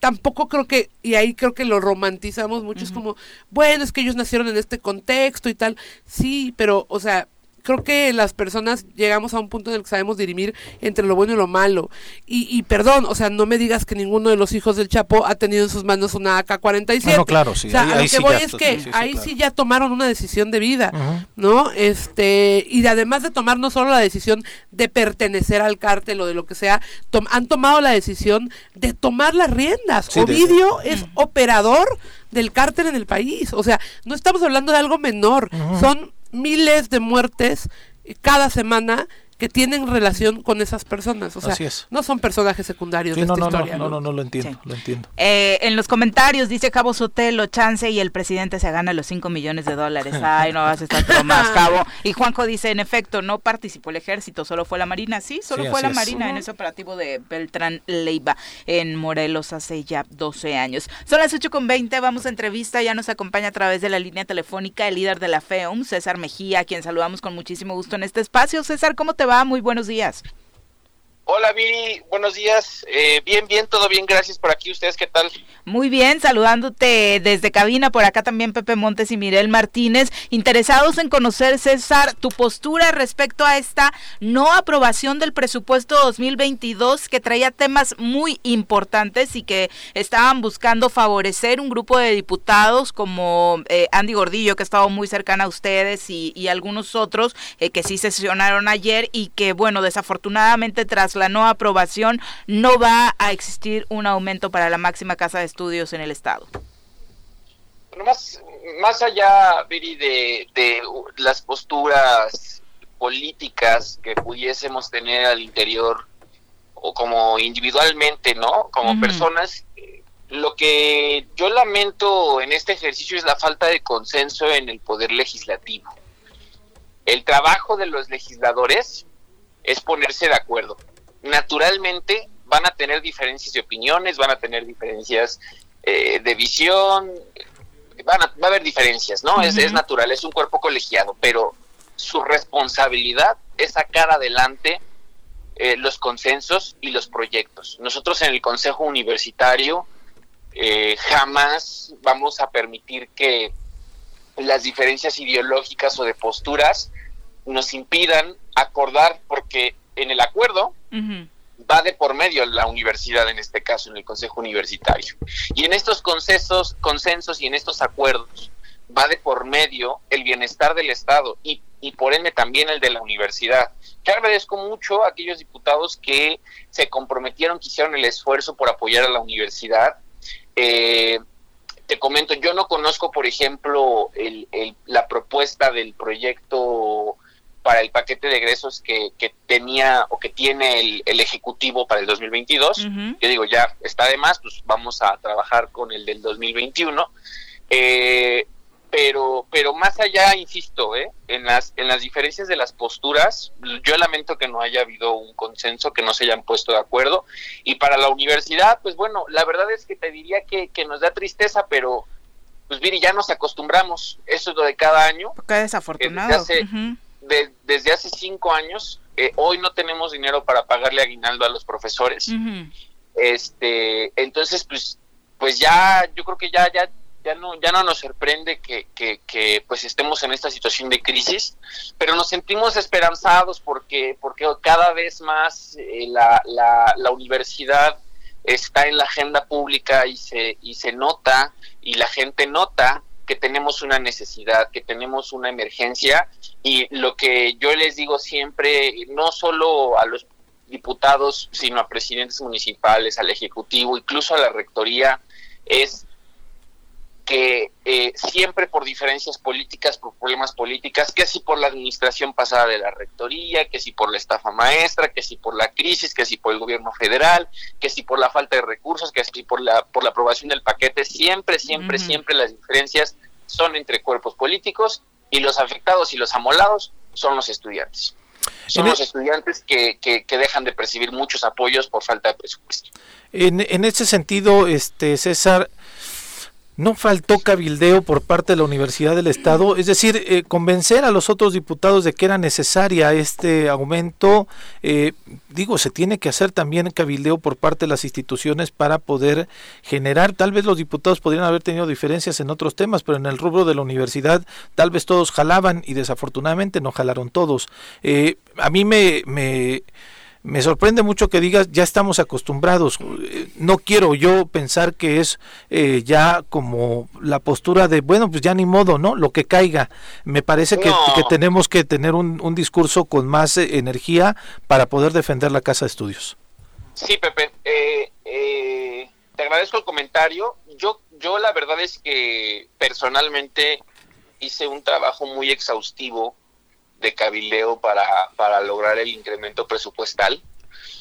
tampoco creo que, y ahí creo que lo romantizamos mucho, es como, bueno, es que ellos nacieron en este contexto y tal, sí, pero, o sea, creo que las personas llegamos a un punto en el que sabemos dirimir entre lo bueno y lo malo. Y, perdón, o sea, no me digas que ninguno de los hijos del Chapo ha tenido en sus manos una AK-47. Ah, no, claro, sí. O sea, a lo que voy es que ahí sí ya tomaron una decisión de vida, ¿no? Este, y además de tomar no solo la decisión de pertenecer al cártel o de lo que sea, han tomado la decisión de tomar las riendas. Ovidio es operador del cártel en el país. O sea, no estamos hablando de algo menor. Son miles de muertes cada semana que tienen relación con esas personas. O sea, no son personajes secundarios de no, esta no, historia. No, no, no, lo entiendo, lo entiendo. Eh, en los comentarios dice Cabo Sotelo, chance y el presidente se gana los 5 millones de dólares. Ay, no vas a estar más, Cabo. Y Juanjo dice, en efecto, no participó el ejército, solo fue la Marina. Sí, solo fue la Marina en ese operativo de Beltrán Leiva en Morelos hace ya 12 años. Son las 8 con 20, vamos a entrevista, ya nos acompaña a través de la línea telefónica el líder de la FEUM, César Mejía, a quien saludamos con muchísimo gusto en este espacio. César, ¿cómo te Muy buenos días. Hola Viri, buenos días. Eh, bien, bien, todo bien, gracias por aquí. ¿Ustedes qué tal? Muy bien, saludándote desde cabina, por acá también Pepe Montes y Mirel Martínez, interesados en conocer, César, tu postura respecto a esta no aprobación del presupuesto 2022 que traía temas muy importantes y que estaban buscando favorecer un grupo de diputados como eh, Andy Gordillo, que ha estado muy cercana a ustedes, y, algunos otros eh, que sí sesionaron ayer y que, bueno, desafortunadamente tras la no aprobación no va a existir un aumento para la máxima casa de estudios en el estado. más, más allá, Viri, de, de las posturas políticas que pudiésemos tener al interior o como individualmente, ¿no? Como personas, lo que yo lamento en este ejercicio es la falta de consenso en el poder legislativo. El trabajo de los legisladores es ponerse de acuerdo naturalmente van a tener diferencias de opiniones, van a tener diferencias eh, de visión, van a, va a haber diferencias, ¿no? es, es natural, es un cuerpo colegiado, pero su responsabilidad es sacar adelante eh, los consensos y los proyectos. Nosotros en el Consejo Universitario eh, jamás vamos a permitir que las diferencias ideológicas o de posturas nos impidan acordar, porque en el acuerdo va de por medio la universidad, en este caso, en el Consejo Universitario. Y en estos consensos, consensos y en estos acuerdos va de por medio el bienestar del Estado y, y por ende también el de la universidad. Yo agradezco mucho a aquellos diputados que se comprometieron, que hicieron el esfuerzo por apoyar a la universidad. Eh, te comento, yo no conozco, por ejemplo, el, la propuesta del proyecto para el paquete de egresos que, tenía o que tiene el, Ejecutivo para el 2022. Yo digo, ya está de más, pues vamos a trabajar con el del 2021. Eh, pero pero más allá insisto ¿eh? en las en las diferencias de las posturas yo lamento que no haya habido un consenso que no se hayan puesto de acuerdo y para la universidad pues bueno la verdad es que te diría que, nos da tristeza pero pues Viri ya nos acostumbramos eso es lo de cada año qué desafortunado desde hace, desde hace cinco años eh, hoy no tenemos dinero para pagarle aguinaldo a los profesores. Este entonces pues pues ya yo creo que ya ya ya no, ya no nos sorprende que, que, pues estemos en esta situación de crisis, pero nos sentimos esperanzados porque, porque cada vez más eh, la, la, la, universidad está en la agenda pública y se, y se nota y la gente nota que tenemos una necesidad, que tenemos una emergencia y lo que yo les digo siempre, no solo a los diputados, sino a presidentes municipales, al Ejecutivo, incluso a la Rectoría, es que eh, siempre por diferencias políticas, por problemas políticas, que si por la administración pasada de la rectoría, que si por la estafa maestra, que si por la crisis, que si por el gobierno federal, que si por la falta de recursos, que si por la, por la aprobación del paquete, siempre, siempre, siempre las diferencias son entre cuerpos políticos y los afectados y los amolados son los estudiantes. Son los estudiantes que, que, que, dejan de percibir muchos apoyos por falta de presupuesto. En, en ese sentido, este César, no faltó cabildeo por parte de la Universidad del Estado, es decir, eh, convencer a los otros diputados de que era necesaria este aumento. Eh, digo, se tiene que hacer también cabildeo por parte de las instituciones para poder generar, tal vez los diputados podrían haber tenido diferencias en otros temas, pero en el rubro de la universidad tal vez todos jalaban y desafortunadamente no jalaron todos. Eh, a mí me, me me sorprende mucho que digas ya estamos acostumbrados. No quiero yo pensar que es eh, ya como la postura de bueno pues ya ni modo, ¿no? Lo que caiga. Me parece que, tenemos que tener un, discurso con más eh, energía para poder defender la casa de estudios. Sí, Pepe. Eh, te agradezco el comentario. Yo yo la verdad es que personalmente hice un trabajo muy exhaustivo de cabileo para, para lograr el incremento presupuestal.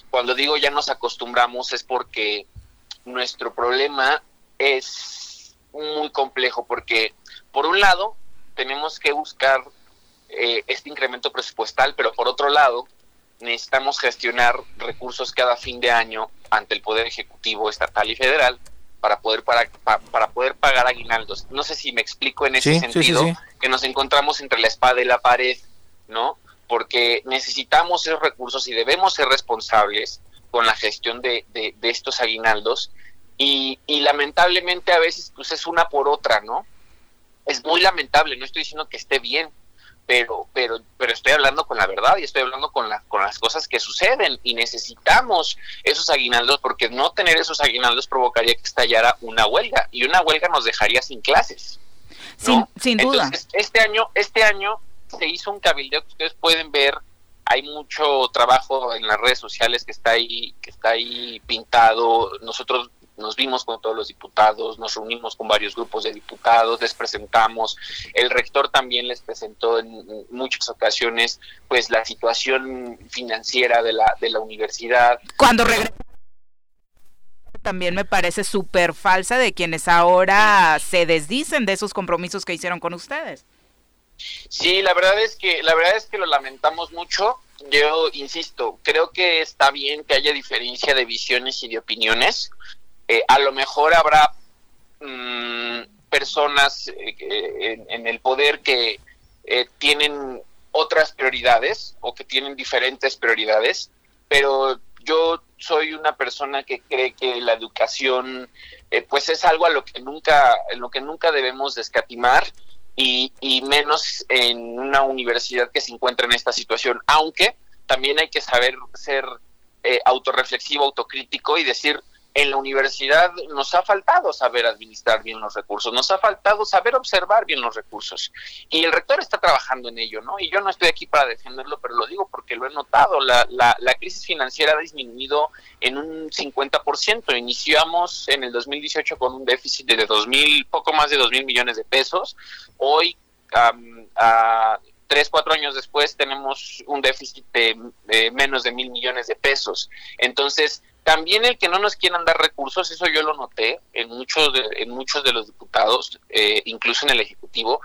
Cuando digo ya nos acostumbramos es porque nuestro problema es muy complejo, porque por un lado tenemos que buscar eh, este incremento presupuestal, pero por otro lado necesitamos gestionar recursos cada fin de año ante el Poder Ejecutivo Estatal y Federal para poder para, para, poder pagar aguinaldos. No sé si me explico en ese sentido, que nos encontramos entre la espada y la pared ¿no? Porque necesitamos esos recursos y debemos ser responsables con la gestión de, de, estos aguinaldos y, y, lamentablemente a veces pues es una por otra, ¿no? Es muy lamentable, no estoy diciendo que esté bien, pero pero pero estoy hablando con la verdad y estoy hablando con la, con las cosas que suceden y necesitamos esos aguinaldos porque no tener esos aguinaldos provocaría que estallara una huelga y una huelga nos dejaría sin clases. Sin, sin duda. este año este año se hizo un cabildeo que ustedes pueden ver. Hay mucho trabajo en las redes sociales que está ahí, que está ahí pintado. Nosotros nos vimos con todos los diputados, nos reunimos con varios grupos de diputados, les presentamos, el rector también les presentó en muchas ocasiones pues la situación financiera de la, de la universidad. Cuando también me parece súper falsa de quienes ahora se desdicen de esos compromisos que hicieron con ustedes. Sí, la verdad es que la verdad es que lo lamentamos mucho. Yo insisto, creo que está bien que haya diferencia de visiones y de opiniones. Eh, a lo mejor habrá mm, personas eh, en, el poder que eh, tienen otras prioridades o que tienen diferentes prioridades, pero yo soy una persona que cree que la educación pues es algo a lo que nunca en lo que nunca debemos descatimar y, menos en una universidad que se encuentra en esta situación, aunque también hay que saber ser eh, autorreflexivo, autocrítico y decir, en la universidad nos ha faltado saber administrar bien los recursos, nos ha faltado saber observar bien los recursos. Y el rector está trabajando en ello, ¿no? Y yo no estoy aquí para defenderlo, pero lo digo porque lo he notado. La, la, la crisis financiera ha disminuido en un 50%. Iniciamos en el 2018 con un déficit de dos mil, poco más de dos mil millones de pesos. Hoy, a tres, cuatro años después, tenemos un déficit de menos de mil millones de pesos. Entonces, también el que no nos quieran dar recursos, eso yo lo noté en muchos de, en muchos de los diputados, eh, incluso en el Ejecutivo,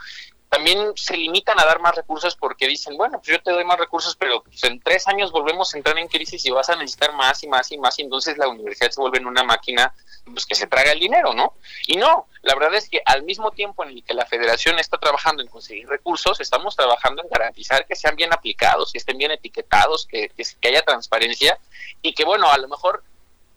también se limitan a dar más recursos porque dicen, bueno, pues yo te doy más recursos, pero pues en tres años volvemos a entrar en crisis y vas a necesitar más y más y más, y entonces la universidad se vuelve en una máquina pues que se traga el dinero, ¿no? Y no, la verdad es que al mismo tiempo en el que la federación está trabajando en conseguir recursos, estamos trabajando en garantizar que sean bien aplicados, que estén bien etiquetados, que, que, que haya transparencia y que, bueno, a lo mejor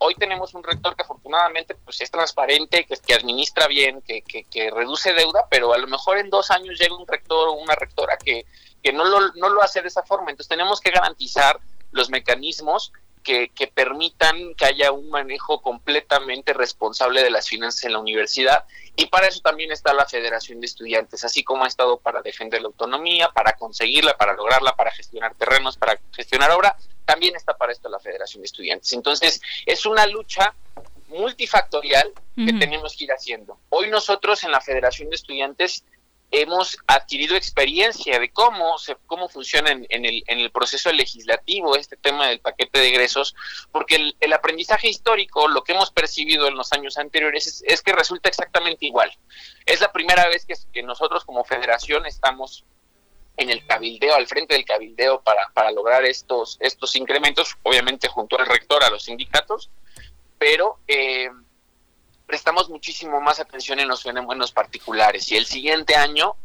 hoy tenemos un rector que afortunadamente pues es transparente, que, que administra bien, que, reduce deuda, pero a lo mejor en dos años llega un rector o una rectora que, que no, lo, no lo hace de esa forma. Entonces tenemos que garantizar los mecanismos que, que, permitan que haya un manejo completamente responsable de las finanzas en la universidad y para eso también está la Federación de Estudiantes, así como ha estado para defender la autonomía, para conseguirla, para lograrla, para gestionar terrenos, para gestionar obra, también está para esto la Federación de Estudiantes. Entonces, es una lucha multifactorial que tenemos que ir haciendo. Hoy nosotros en la Federación de Estudiantes hemos adquirido experiencia de cómo se, cómo funciona en, el, en el proceso legislativo este tema del paquete de egresos, porque el, aprendizaje histórico, lo que hemos percibido en los años anteriores, es, que resulta exactamente igual. Es la primera vez que, que nosotros como federación estamos en el cabildeo, al frente del cabildeo para, para lograr estos, estos incrementos, obviamente junto al rector, a los sindicatos, pero eh, prestamos muchísimo más atención en los fenómenos particulares y el siguiente año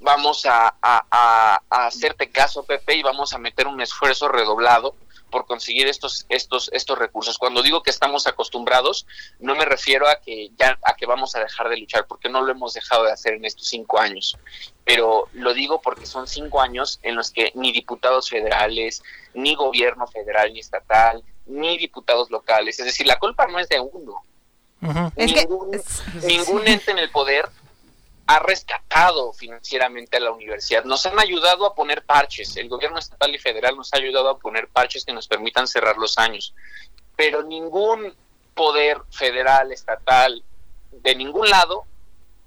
vamos a, a, hacerte caso, Pepe, y vamos a meter un esfuerzo redoblado por conseguir estos estos estos recursos. Cuando digo que estamos acostumbrados, no me refiero a que ya a que vamos a dejar de luchar, porque no lo hemos dejado de hacer en estos cinco años. Pero lo digo porque son cinco años en los que ni diputados federales, ni gobierno federal ni estatal, ni diputados locales, es decir, la culpa no es de uno. Ningún ente en el poder ha rescatado financieramente a la universidad. Nos han ayudado a poner parches. El gobierno estatal y federal nos ha ayudado a poner parches que nos permitan cerrar los años. Pero ningún poder federal, estatal, de ningún lado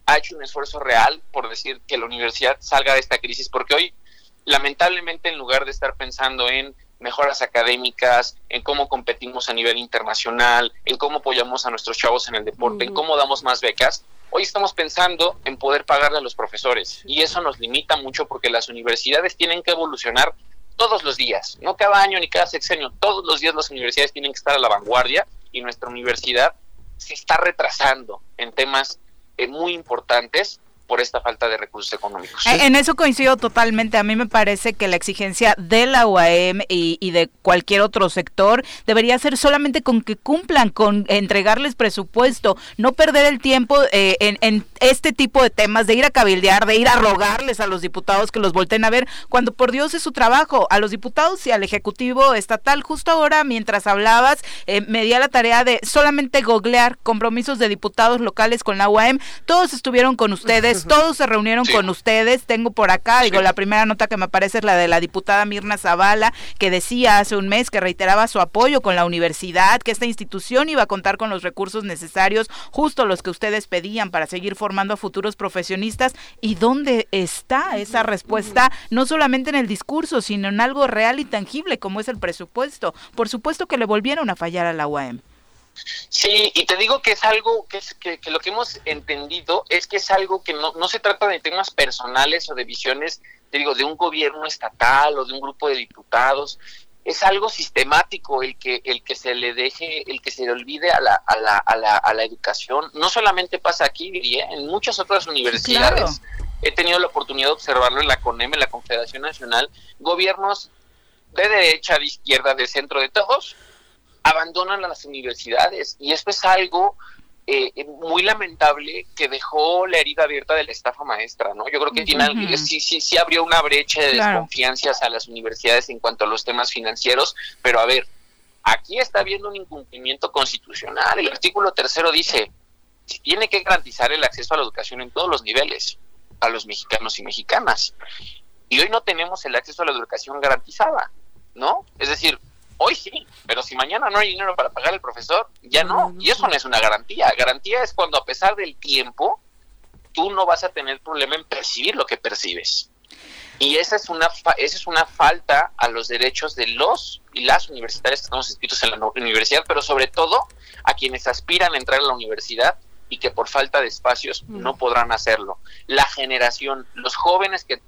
ha hecho un esfuerzo real por decir que la universidad salga de esta crisis, porque hoy, lamentablemente, en lugar de estar pensando en mejoras académicas, en cómo competimos a nivel internacional, en cómo apoyamos a nuestros chavos en el deporte, en cómo damos más becas, Hoy estamos pensando en poder pagarle a los profesores y eso nos limita mucho porque las universidades tienen que evolucionar todos los días, no cada año ni cada sexenio, todos los días las universidades tienen que estar a la vanguardia y nuestra universidad se está retrasando en temas eh, muy importantes por esta falta de recursos económicos. En eso coincido totalmente. A mí me parece que la exigencia de la UAM y, de cualquier otro sector debería ser solamente con que cumplan, con entregarles presupuesto, no perder el tiempo eh, en, este tipo de temas, de ir a cabildear, de ir a rogarles a los diputados que los volteen a ver, cuando por Dios es su trabajo, a los diputados y al Ejecutivo Estatal. Justo ahora, mientras hablabas, eh, me di a la tarea de solamente googlear compromisos de diputados locales con la UAM. Todos estuvieron con ustedes todos se reunieron con ustedes. Tengo por acá, digo, la primera nota que me aparece es la de la diputada Mirna Zavala, que decía hace un mes que reiteraba su apoyo con la universidad, que esta institución iba a contar con los recursos necesarios, justo los que ustedes pedían para seguir formando a futuros profesionistas. ¿Y dónde está esa respuesta? No solamente en el discurso, sino en algo real y tangible como es el presupuesto. Por supuesto que le volvieron a fallar a la UAM. Sí, y te digo que es algo que, es, que, lo que hemos entendido es que es algo que no, no se trata de temas personales o de visiones, te digo, de un gobierno estatal o de un grupo de diputados, es algo sistemático el que el que se le deje el que se le olvide a la, a la, a la, a la educación. No solamente pasa aquí diría en muchas otras universidades. he tenido la oportunidad de observarlo en la CONEM en la Confederación Nacional. Gobiernos de derecha de izquierda de centro de todos abandonan las universidades y esto es algo eh, muy lamentable que dejó la herida abierta de la estafa maestra, ¿no? Yo creo que final, sí, sí, sí abrió una brecha de desconfianzas a las universidades en cuanto a los temas financieros, pero a ver, aquí está habiendo un incumplimiento constitucional. El artículo tercero dice, se tiene que garantizar el acceso a la educación en todos los niveles a los mexicanos y mexicanas. Y hoy no tenemos el acceso a la educación garantizada, ¿no? Es decir, hoy sí, pero si mañana no hay dinero para pagar al profesor, ya no. Y eso no es una garantía. Garantía es cuando a pesar del tiempo, tú no vas a tener problema en percibir lo que percibes. Y esa es una esa es una falta a los derechos de los y las universitarios que estamos inscritos en la universidad, pero sobre todo a quienes aspiran a entrar a la universidad y que por falta de espacios mm. no podrán hacerlo. La generación, los jóvenes que,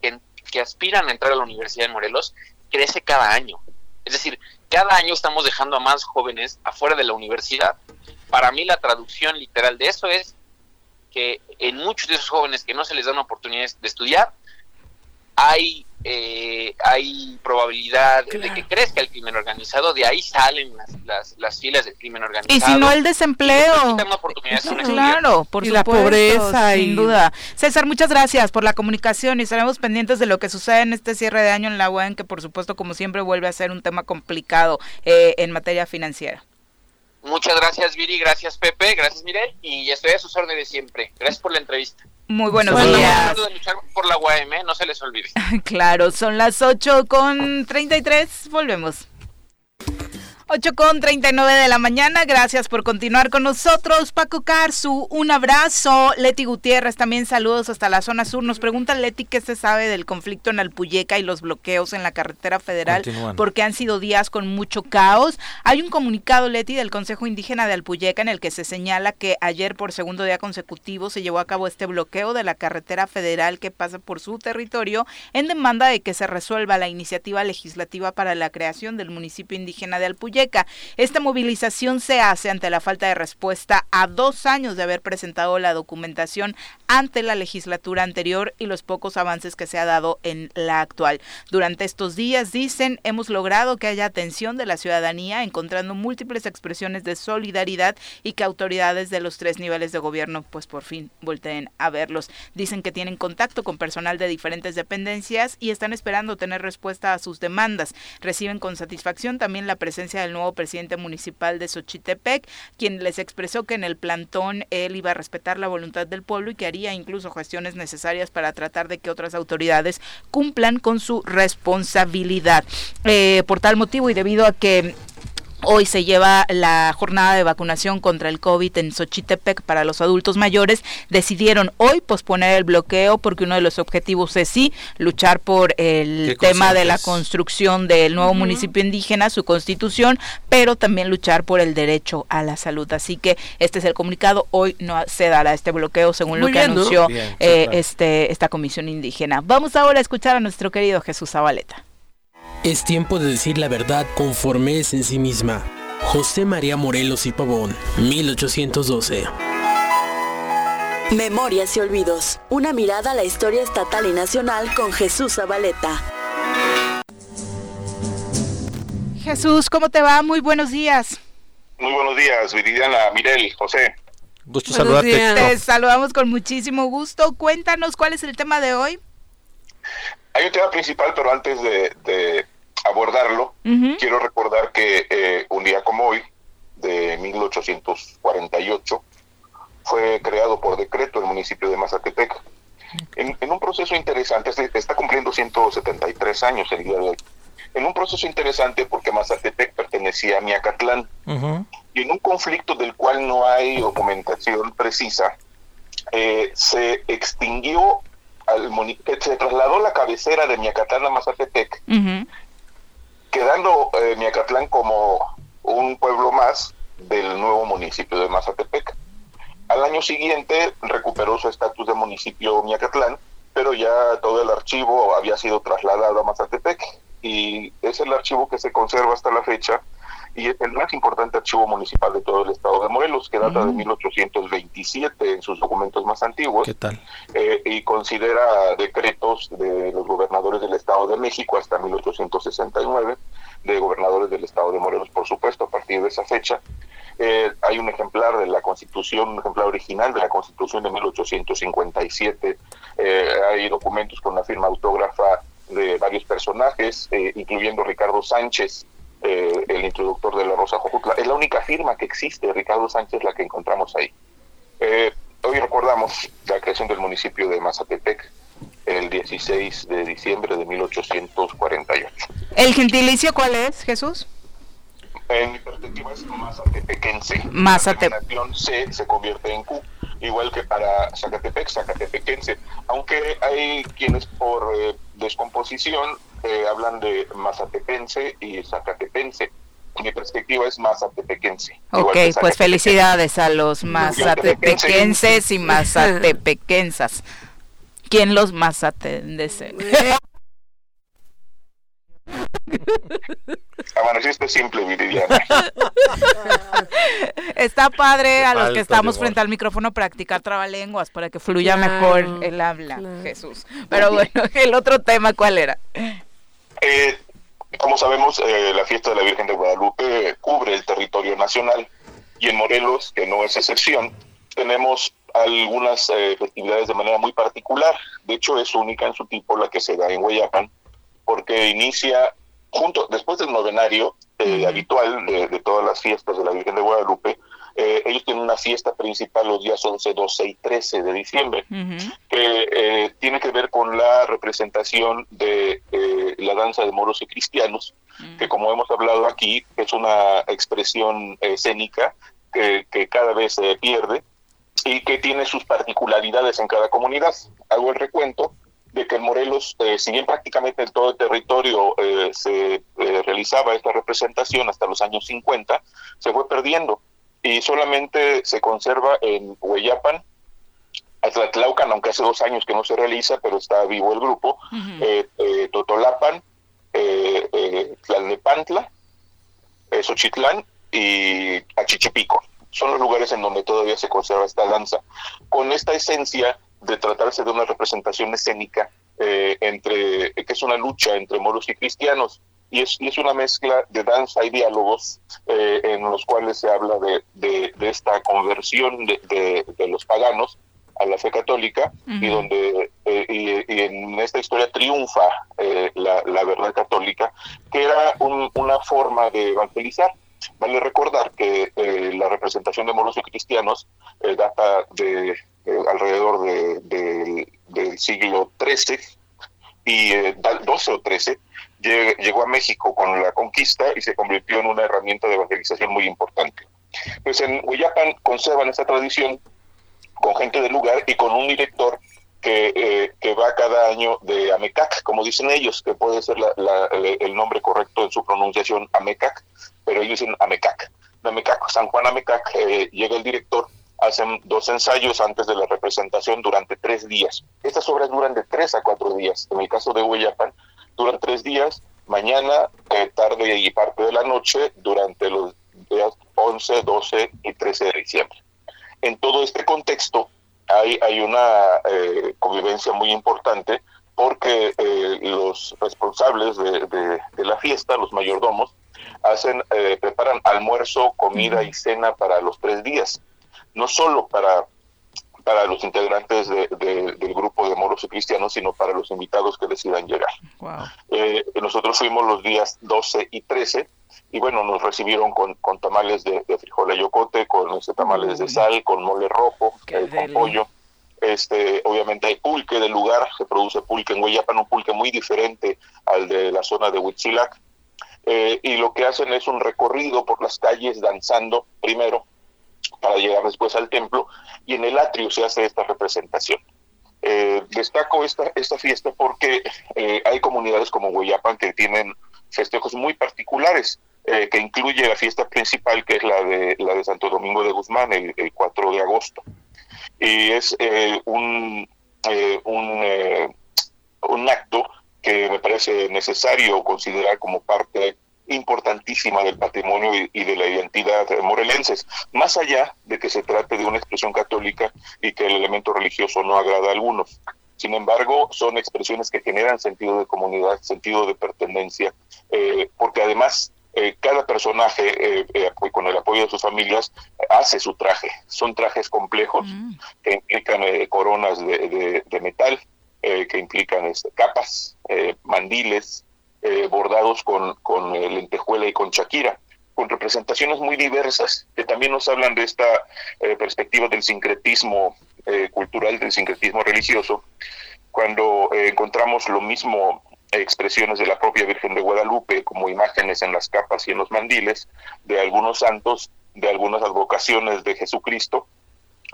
que, aspiran a entrar a la Universidad de Morelos, crece cada año. Es decir, cada año estamos dejando a más jóvenes afuera de la universidad. Para mí la traducción literal de eso es que en muchos de esos jóvenes que no se les da una oportunidad de estudiar, hay eh, hay probabilidad de que crezca el crimen organizado, de ahí salen las, las, filas del crimen organizado. Y si no el desempleo. claro, por y la pobreza, sin duda. César, muchas gracias por la comunicación y estaremos pendientes de lo que sucede en este cierre de año en la UAN, que por supuesto, como siempre, vuelve a ser un tema complicado eh, en materia financiera. Muchas gracias, Viri, gracias, Pepe, gracias, Mire, y estoy a sus órdenes siempre. Gracias por la entrevista. Muy buenos días. De luchar por la UAM, no se les olvide. claro, son las 8 con 33. Volvemos. 8 con 39 de la mañana, gracias por continuar con nosotros. Paco Carzu, un abrazo. Leti Gutiérrez, también saludos hasta la zona sur. Nos pregunta Leti qué se sabe del conflicto en Alpuyeca y los bloqueos en la carretera federal, porque han sido días con mucho caos. Hay un comunicado, Leti, del Consejo Indígena de Alpuyeca en el que se señala que ayer por segundo día consecutivo se llevó a cabo este bloqueo de la carretera federal que pasa por su territorio en demanda de que se resuelva la iniciativa legislativa para la creación del municipio indígena de Alpuyeca esta movilización se hace ante la falta de respuesta a dos años de haber presentado la documentación ante la legislatura anterior y los pocos avances que se ha dado en la actual. Durante estos días, dicen, hemos logrado que haya atención de la ciudadanía, encontrando múltiples expresiones de solidaridad y que autoridades de los tres niveles de gobierno, pues por fin volteen a verlos. Dicen que tienen contacto con personal de diferentes dependencias y están esperando tener respuesta a sus demandas. Reciben con satisfacción también la presencia del nuevo presidente municipal de Xochitepec, quien les expresó que en el plantón él iba a respetar la voluntad del pueblo y que haría incluso gestiones necesarias para tratar de que otras autoridades cumplan con su responsabilidad. Eh, por tal motivo y debido a que Hoy se lleva la jornada de vacunación contra el COVID en Xochitepec para los adultos mayores. Decidieron hoy posponer el bloqueo porque uno de los objetivos es sí luchar por el tema de la construcción del nuevo municipio indígena, su constitución, pero también luchar por el derecho a la salud. Así que este es el comunicado. Hoy no se dará este bloqueo según lo que anunció eh, este, esta comisión indígena. Vamos ahora a escuchar a nuestro querido Jesús Zabaleta. Es tiempo de decir la verdad conforme es en sí misma. José María Morelos y Pavón, 1812. Memorias y Olvidos. Una mirada a la historia estatal y nacional con Jesús Zabaleta. Jesús, ¿cómo te va? Muy buenos días. Muy buenos días, Viridiana, Mirel, José. Gusto saludarte. Te saludamos con muchísimo gusto. Cuéntanos cuál es el tema de hoy. Hay un tema principal, pero antes de, abordarlo, quiero recordar que eh, un día como hoy, de 1848, fue creado por decreto el municipio de Mazatepec. En, un proceso interesante, está cumpliendo 173 años el día de hoy. En un proceso interesante porque Mazatepec pertenecía a Miacatlán. Y en un conflicto del cual no hay documentación precisa, eh, se extinguió se trasladó la cabecera de Miacatlán a Mazatepec, quedando eh, Miacatlán como un pueblo más del nuevo municipio de Mazatepec. Al año siguiente recuperó su estatus de municipio Miacatlán, pero ya todo el archivo había sido trasladado a Mazatepec y es el archivo que se conserva hasta la fecha y es el más importante archivo municipal de todo el estado de Morelos, que data de 1827 mm. en sus documentos más antiguos. ¿Qué tal? Eh, y considera decretos de los gobernadores del estado de México hasta 1869, de gobernadores del estado de Morelos, por supuesto, a partir de esa fecha. Eh, hay un ejemplar de la Constitución, un ejemplar original de la Constitución de 1857. Eh, hay documentos con la firma autógrafa de varios personajes, eh, incluyendo Ricardo Sánchez, el introductor de la Rosa Jojutla. Es la única firma que existe, Ricardo Sánchez, la que encontramos ahí. hoy recordamos la creación del municipio de Mazatepec, el 16 de diciembre de 1848. ¿El gentilicio cuál es, Jesús? En mi perspectiva es mazatepequense. Mazatepec. La C se convierte en Q, igual que para Zacatepec, Zacatepequense. Aunque hay quienes por eh, descomposición eh, hablan de mazatepense y zacatepense. Mi perspectiva es mazatepequense. Ok, pues felicidades a los mazatepequenses y mazatepequensas. ¿Quién los mazatense? Amaneciste simple, Viridiana. Está padre a los que estamos frente al micrófono practicar trabalenguas para que fluya mejor el habla, Jesús. Pero bueno, el otro tema, ¿cuál era? Eh, como sabemos, eh, la fiesta de la Virgen de Guadalupe cubre el territorio nacional y en Morelos, que no es excepción, tenemos algunas eh, festividades de manera muy particular. De hecho, es única en su tipo la que se da en Hueyapan, porque inicia junto después del novenario eh, habitual de, todas las fiestas de la Virgen de Guadalupe, eh, ellos tienen una fiesta principal los días 11, 12 y 13 de diciembre, que eh, tiene que ver con la representación de la danza de moros y cristianos, que como hemos hablado aquí, es una expresión escénica que, que cada vez se pierde y que tiene sus particularidades en cada comunidad. Hago el recuento de que en Morelos, eh, si bien prácticamente en todo el territorio eh, se eh, realizaba esta representación hasta los años 50, se fue perdiendo y solamente se conserva en Hueyapan, Atlatlaucan, aunque hace dos años que no se realiza, pero está vivo el grupo, Totolapan, Tlalnepantla, Xochitlán y Achichipico. Son los lugares en donde todavía se conserva esta danza. Con esta esencia de tratarse de una representación escénica eh, entre que es una lucha entre moros y cristianos y es, es una mezcla de danza y diálogos eh, en los cuales se habla de, de, esta conversión de, de, los paganos a la fe católica y donde eh, y, en esta historia triunfa la, la, verdad católica que era una forma de evangelizar. Vale recordar que la representación de moros y cristianos data de eh, alrededor de, del siglo XIII y eh, 12 o 13 llegó a México con la conquista y se convirtió en una herramienta de evangelización muy importante. Pues en Huillapan conservan esta tradición con gente del lugar y con un director que, eh, que va cada año de Amecac, como dicen ellos, que puede ser el nombre correcto en su pronunciación Amecac, pero ellos dicen Amecac. De Amecac, San Juan Amecac, eh, llega el director hacen dos ensayos antes de la representación durante tres días. Estas obras duran de tres a cuatro días. En el caso de Hueyapan, duran tres días, mañana, eh, tarde y parte de la noche, durante los días 11, 12 y 13 de diciembre. En todo este contexto hay, hay una eh, convivencia muy importante porque eh, los responsables de, de, la fiesta, los mayordomos, hacen, preparan almuerzo, comida y cena para los tres días no solo para, para los integrantes del grupo de moros y cristianos, sino para los invitados que decidan llegar. Eh, nosotros fuimos los días 12 y 13 y bueno, nos recibieron con, con tamales de, de frijol yocote, con este, tamales de sal, con mole rojo, eh, con pollo. Este, obviamente hay pulque del lugar, se produce pulque en Hueyapan, un pulque muy diferente al de la zona de Huitzilac. Eh, y lo que hacen es un recorrido por las calles danzando primero para llegar después al templo y en el atrio se hace esta representación. Eh, destaco esta, esta fiesta porque eh, hay comunidades como Hueyapan que tienen festejos muy particulares, eh, que incluye la fiesta principal que es la de, la de Santo Domingo de Guzmán el, 4 de agosto. Y es un, un, un acto que me parece necesario considerar como parte importantísima del patrimonio y, de la identidad morelenses, más allá de que se trate de una expresión católica y que el elemento religioso no agrada a algunos. Sin embargo, son expresiones que generan sentido de comunidad, sentido de pertenencia, eh, porque además eh, cada personaje, eh, con el apoyo de sus familias, hace su traje. Son trajes complejos mm. que implican coronas de, metal, que implican este, capas, mandiles, bordados con, con lentejuela y con chaquira con representaciones muy diversas, que también nos hablan de esta perspectiva del sincretismo cultural, del sincretismo religioso, cuando encontramos lo mismo expresiones de la propia Virgen de Guadalupe como imágenes en las capas y en los mandiles, de algunos santos, de algunas advocaciones de Jesucristo,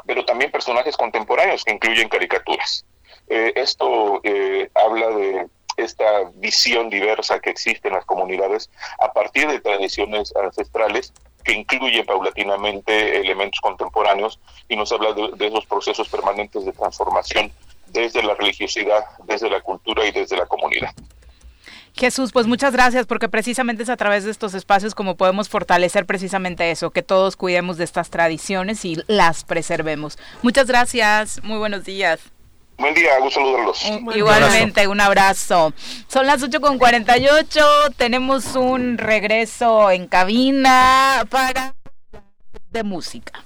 pero también personajes contemporáneos que incluyen caricaturas. Eh, esto eh, habla de esta visión diversa que existe en las comunidades a partir de tradiciones ancestrales que incluyen paulatinamente elementos contemporáneos y nos habla de esos procesos permanentes de transformación desde la religiosidad, desde la cultura y desde la comunidad. Jesús, pues muchas gracias porque precisamente es a través de estos espacios como podemos fortalecer precisamente eso, que todos cuidemos de estas tradiciones y las preservemos. Muchas gracias, muy buenos días. Buen día, gusto saludarlos. Igualmente, un abrazo. Son las 8 con 48, tenemos un regreso en cabina para de música.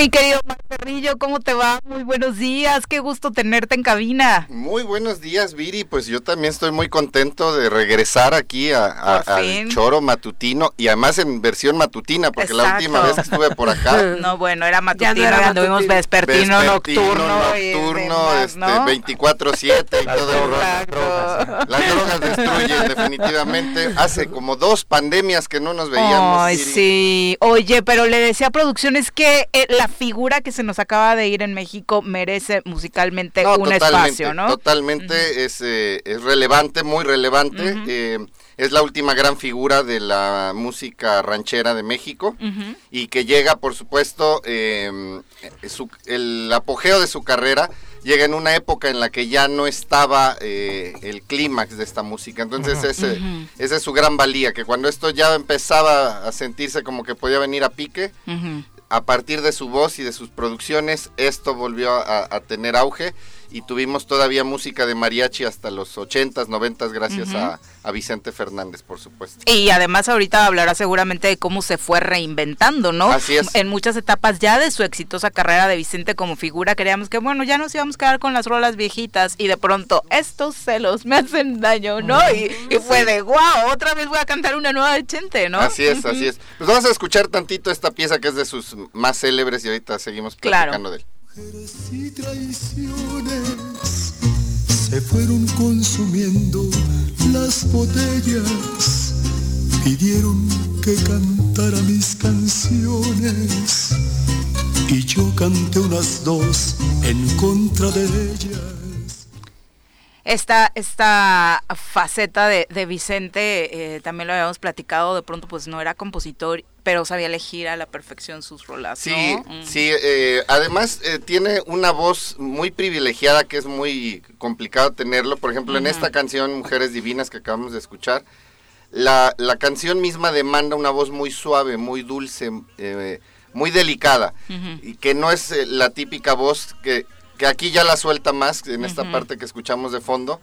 Mi querido Marcerrillo, ¿cómo te va? Muy buenos días, qué gusto tenerte en cabina. Muy buenos días, Viri. Pues yo también estoy muy contento de regresar aquí a, al Choro Matutino y además en versión matutina, porque la última vez que estuve por acá. no, bueno, era matutino, no vimos vespertino, nocturno. Nocturno, este, 24-7 y todo Las drogas destruyen, definitivamente. Hace como dos pandemias que no nos veíamos. Ay, sí. Oye, pero le decía a producciones que eh, la figura que se nos acaba de ir en México merece musicalmente un espacio, ¿no? Totalmente, es, eh, es relevante, muy relevante. Eh, es la última gran figura de la música ranchera de México y que llega, por supuesto, em, el apogeo de su carrera llega en una época en la que ya no estaba el clímax de esta música. Entonces, ese, esa es su gran valía, que cuando esto ya empezaba a sentirse como que podía venir a pique, a partir de su voz y de sus producciones, esto volvió a, tener auge y tuvimos todavía música de mariachi hasta los 80s, 90s, gracias a, Vicente Fernández, por supuesto. Y además ahorita hablará seguramente de cómo se fue reinventando, ¿no? Así es. En muchas etapas ya de su exitosa carrera de Vicente como figura, creíamos que, bueno, ya nos íbamos a quedar con las rolas viejitas y de pronto, estos celos me hacen daño, ¿no? Y, fue de, wow, otra vez voy a cantar una nueva de Chente, ¿no? Así es, así es. Pues vamos a escuchar tantito esta pieza que es de sus más célebres y ahorita seguimos platicando de él y traiciones se fueron consumiendo las botellas, pidieron que cantara mis canciones. Y yo canté unas dos en contra de ellas esta, esta faceta de, de Vicente, eh, también lo habíamos platicado, de pronto pues no era compositor, pero sabía elegir a la perfección sus rolas. Sí, mm. sí, eh, además eh, tiene una voz muy privilegiada que es muy complicado tenerlo. Por ejemplo, en esta canción Mujeres Divinas que acabamos de escuchar, la, la canción misma demanda una voz muy suave, muy dulce, muy delicada, y que no es la típica voz que que aquí ya la suelta más en esta parte que escuchamos de fondo,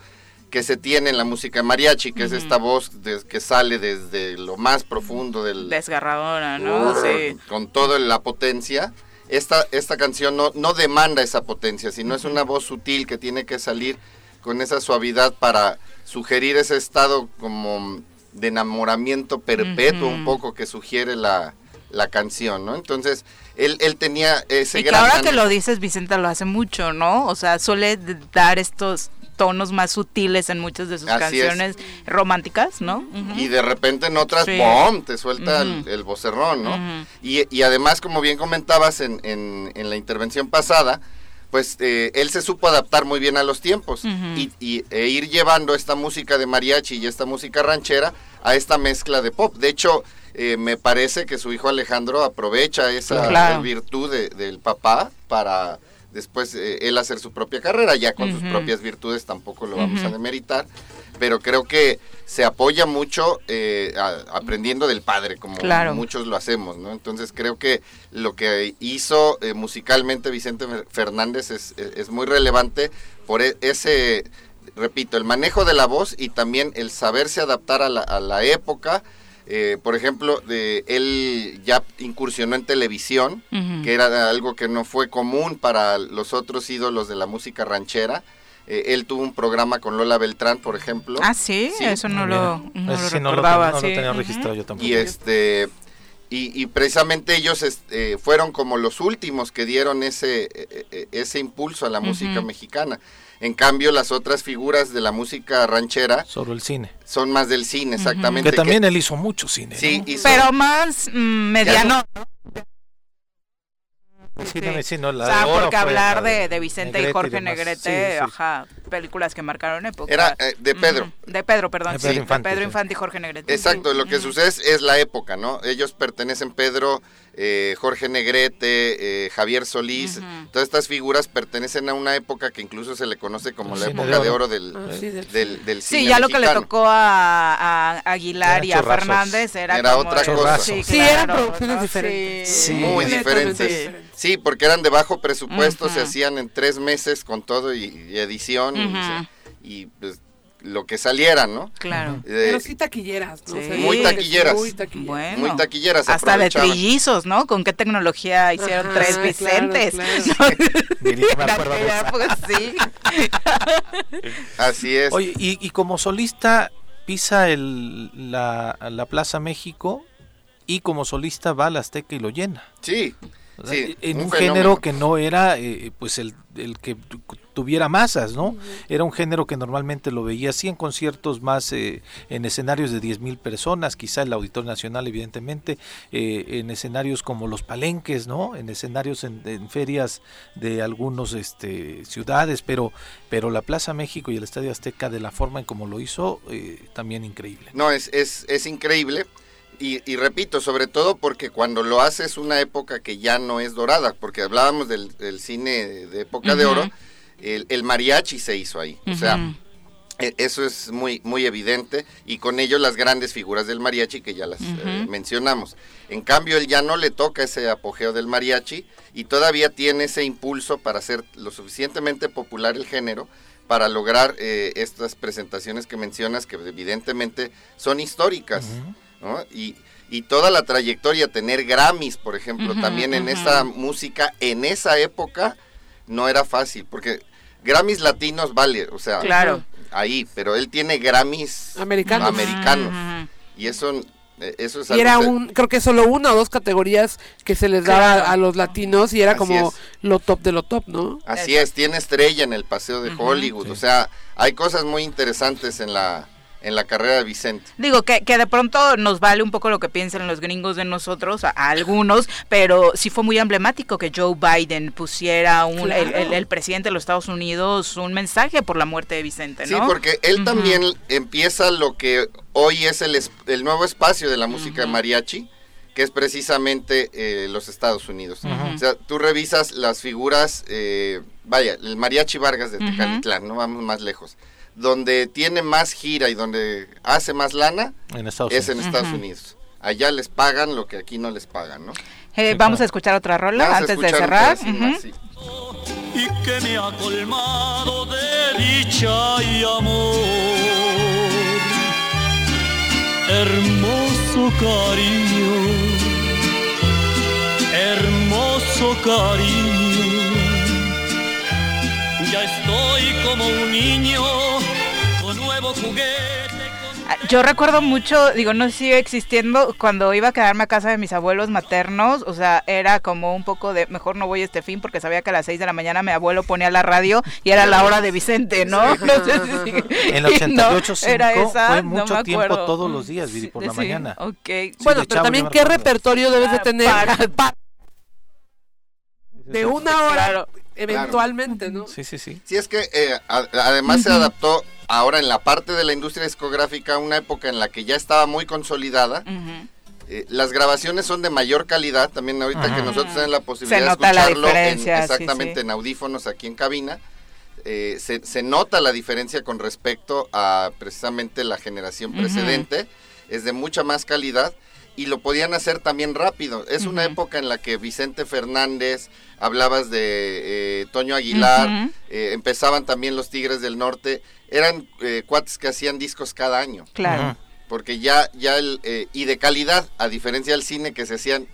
que se tiene en la música mariachi, que es esta voz que sale desde lo más profundo del... Desgarradora, ¿no? sí. Con toda la potencia. Esta, esta canción no, no demanda esa potencia, sino es una voz sutil que tiene que salir con esa suavidad para sugerir ese estado como de enamoramiento perpetuo un poco que sugiere la, la canción, ¿no? Entonces, él, él tenía ese y que ahora que lo dices, Vicente lo hace mucho, ¿no? O sea, suele dar estos tonos más sutiles en muchas de sus canciones románticas, ¿no? Y de repente en otras, ¡pum!, te suelta el, vocerrón, ¿no? y, y, además, como bien comentabas en, en, en, la intervención pasada, pues eh, él se supo adaptar muy bien a los tiempos y, y, e ir llevando esta música de mariachi y esta música ranchera a esta mezcla de pop. De hecho, eh, me parece que su hijo Alejandro aprovecha esa virtud del papá para después eh, él hacer su propia carrera, ya con sus propias virtudes tampoco lo vamos a demeritar, pero creo que se apoya mucho eh, aprendiendo del padre, como muchos lo hacemos, ¿no? Entonces creo que lo que hizo eh, musicalmente Vicente Fernández es, es, muy relevante por e, ese, repito, el manejo de la voz y también el saberse adaptar a la, a la época, eh, por ejemplo, de, él ya incursionó en televisión, que era algo que no fue común para los otros ídolos de la música ranchera. Eh, él tuvo un programa con Lola Beltrán, por ejemplo. Ah, sí, eso no lo, no recordaba. No lo, tenía registrado yo tampoco. Y este... Y, precisamente ellos este, fueron como los últimos que dieron ese, e, e, ese impulso a la música mexicana. En cambio, las otras figuras de la música ranchera... Sobre el cine. Son más del cine, exactamente. Que también él hizo mucho cine. Sí, Pero más mm, mediano. Sí, sí. no, la o sea, porque hablar de, de, Vicente y Jorge Negrete, ajá, películas que marcaron época. Era eh, de Pedro. De Pedro, perdón. De Pedro, Infante, de Pedro Infante y Jorge Negrete. Exacto, lo que sucede es la época, ¿no? Ellos pertenecen, Pedro, eh, Jorge Negrete, eh, Javier Solís, todas estas figuras pertenecen a una época que incluso se le conoce como la época de oro, del, ah, del, del, cine. Sí, ya lo que le tocó a, Aguilar y a Fernández era, era otra cosa. Sí, eran producciones diferentes. Muy diferentes. Sí, porque eran de bajo presupuesto, se hacían en tres meses con todo y, edición y, pues lo que saliera, ¿no? Claro. Eh, Pero sí taquilleras, ¿no? muy taquilleras. Muy taquilleras. Bueno, muy taquilleras. Hasta de trillizos, ¿no? ¿Con qué tecnología hicieron tres Vicentes? pues sí. Así es. Oye, y, y como solista pisa el, la, la Plaza México y como solista va a la Azteca y lo llena. Sí. en un, género que no era eh, pues el, el que tuviera masas, ¿no? Era un género que normalmente lo veía así en conciertos más eh, en escenarios de 10.000 mil personas, quizá el Auditorio Nacional evidentemente, eh, en escenarios como los palenques, ¿no? En escenarios en, ferias de algunos este, ciudades, pero, pero la Plaza México y el Estadio Azteca de la forma en como lo hizo, eh, también increíble. No, es, es, es increíble. Y, repito, sobre todo porque cuando lo hace es una época que ya no es dorada, porque hablábamos del, cine de época de oro, el, mariachi se hizo ahí. O sea, e, eso es muy, muy evidente y con ello las grandes figuras del mariachi que ya las eh, mencionamos. En cambio, él ya no le toca ese apogeo del mariachi y todavía tiene ese impulso para hacer lo suficientemente popular el género para lograr eh, estas presentaciones que mencionas que evidentemente son históricas. y, y, toda la trayectoria, tener Grammys, por ejemplo, también en esa música, en esa época, no era fácil, porque Grammys latinos vale, o sea, claro. ahí, pero él tiene Grammys americanos. americanos. Y eso eh, eso es y era un creo que solo una o dos categorías que se les daba a los latinos y era como lo top de lo top no así es tiene estrella en el paseo de Hollywood o sea hay cosas muy interesantes en la en la carrera de Vicente. Digo que, que de pronto nos vale un poco lo que piensan los gringos de nosotros, a, algunos, pero sí fue muy emblemático que Joe Biden pusiera un, el, presidente de los Estados Unidos un mensaje por la muerte de Vicente, ¿no? Sí, porque él también empieza lo que hoy es el, el nuevo espacio de la música de mariachi que es precisamente eh, los Estados Unidos. O sea, tú revisas las figuras, eh, vaya, el mariachi Vargas de Tecalitlán, no vamos más lejos donde tiene más gira y donde hace más lana es en Estados Unidos. Allá les pagan lo que aquí no les pagan, ¿no? Eh, vamos a escuchar otra rola antes de cerrar. Y que me ha colmado de dicha y amor. Hermoso cariño, hermoso cariño ya estoy como un niño con nuevo juguete. Ah, yo recuerdo mucho, digo, no sigue existiendo, cuando iba a quedarme a casa de mis abuelos maternos, o sea, era como un poco de, mejor no voy a este fin porque sabía que a las 6 de la mañana mi abuelo ponía la radio y era la hora de Vicente, ¿no? no sé si En el 88 era esa, fue mucho tiempo todos los días, por la mañana. Okay. bueno, pero también qué repertorio debes de tener de una hora eventualmente, ¿no? Sí, sí, sí. Sí, es que eh, además se adaptó ahora en la parte de la industria discográfica una época en la que ya estaba muy consolidada. Eh, las grabaciones son de mayor calidad, también ahorita que nosotros tenemos la posibilidad de escucharlo exactamente en audífonos aquí en cabina. Eh, se, nota la diferencia con respecto a precisamente la generación precedente, es de mucha más calidad y lo podían hacer también rápido. Es una época en la que Vicente Fernández, hablabas de eh, Toño Aguilar, empezaban también los Tigres del Norte, eran cuates que hacían discos cada año. Claro porque ya, ya el, eh, y de calidad, a diferencia del cine que se hacían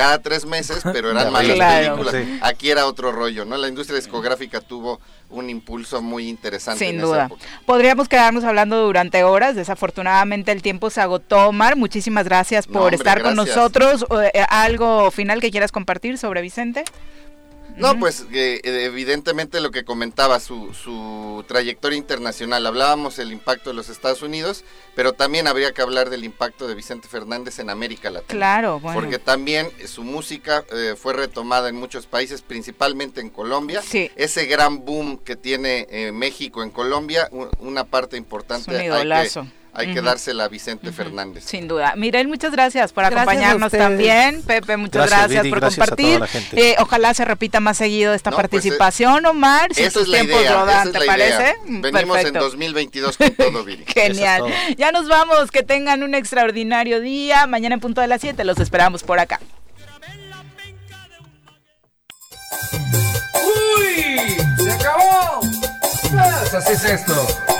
cada tres meses, pero eran malas películas. Aquí era otro rollo, ¿no? La industria discográfica tuvo un impulso muy interesante. Sin duda. Podríamos quedarnos hablando durante horas, desafortunadamente el tiempo se agotó, Omar. Muchísimas gracias por estar con nosotros. Eh, ¿Algo final que quieras compartir sobre Vicente? No, pues eh, evidentemente lo que comentaba, su, su trayectoria internacional. Hablábamos del impacto de los Estados Unidos, pero también habría que hablar del impacto de Vicente Fernández en América Latina. Claro, bueno. Porque también su música eh, fue retomada en muchos países, principalmente en Colombia. Sí. Ese gran boom que tiene eh, México en Colombia, una parte importante. Es un hay que dársela a Vicente Fernández. Sin duda. Mirel, muchas gracias por acompañarnos también. Pepe, muchas gracias, por compartir. Eh, ojalá se repita más seguido esta pues, participación, Omar. Si tus tiempos lo dan, ¿te parece? Venimos en 2022 con todo, Viri. Genial. Ya nos vamos. Que tengan un extraordinario día. Mañana en punto de las 7 los esperamos por acá. ¡Uy! ¡Se acabó! Pues así es esto.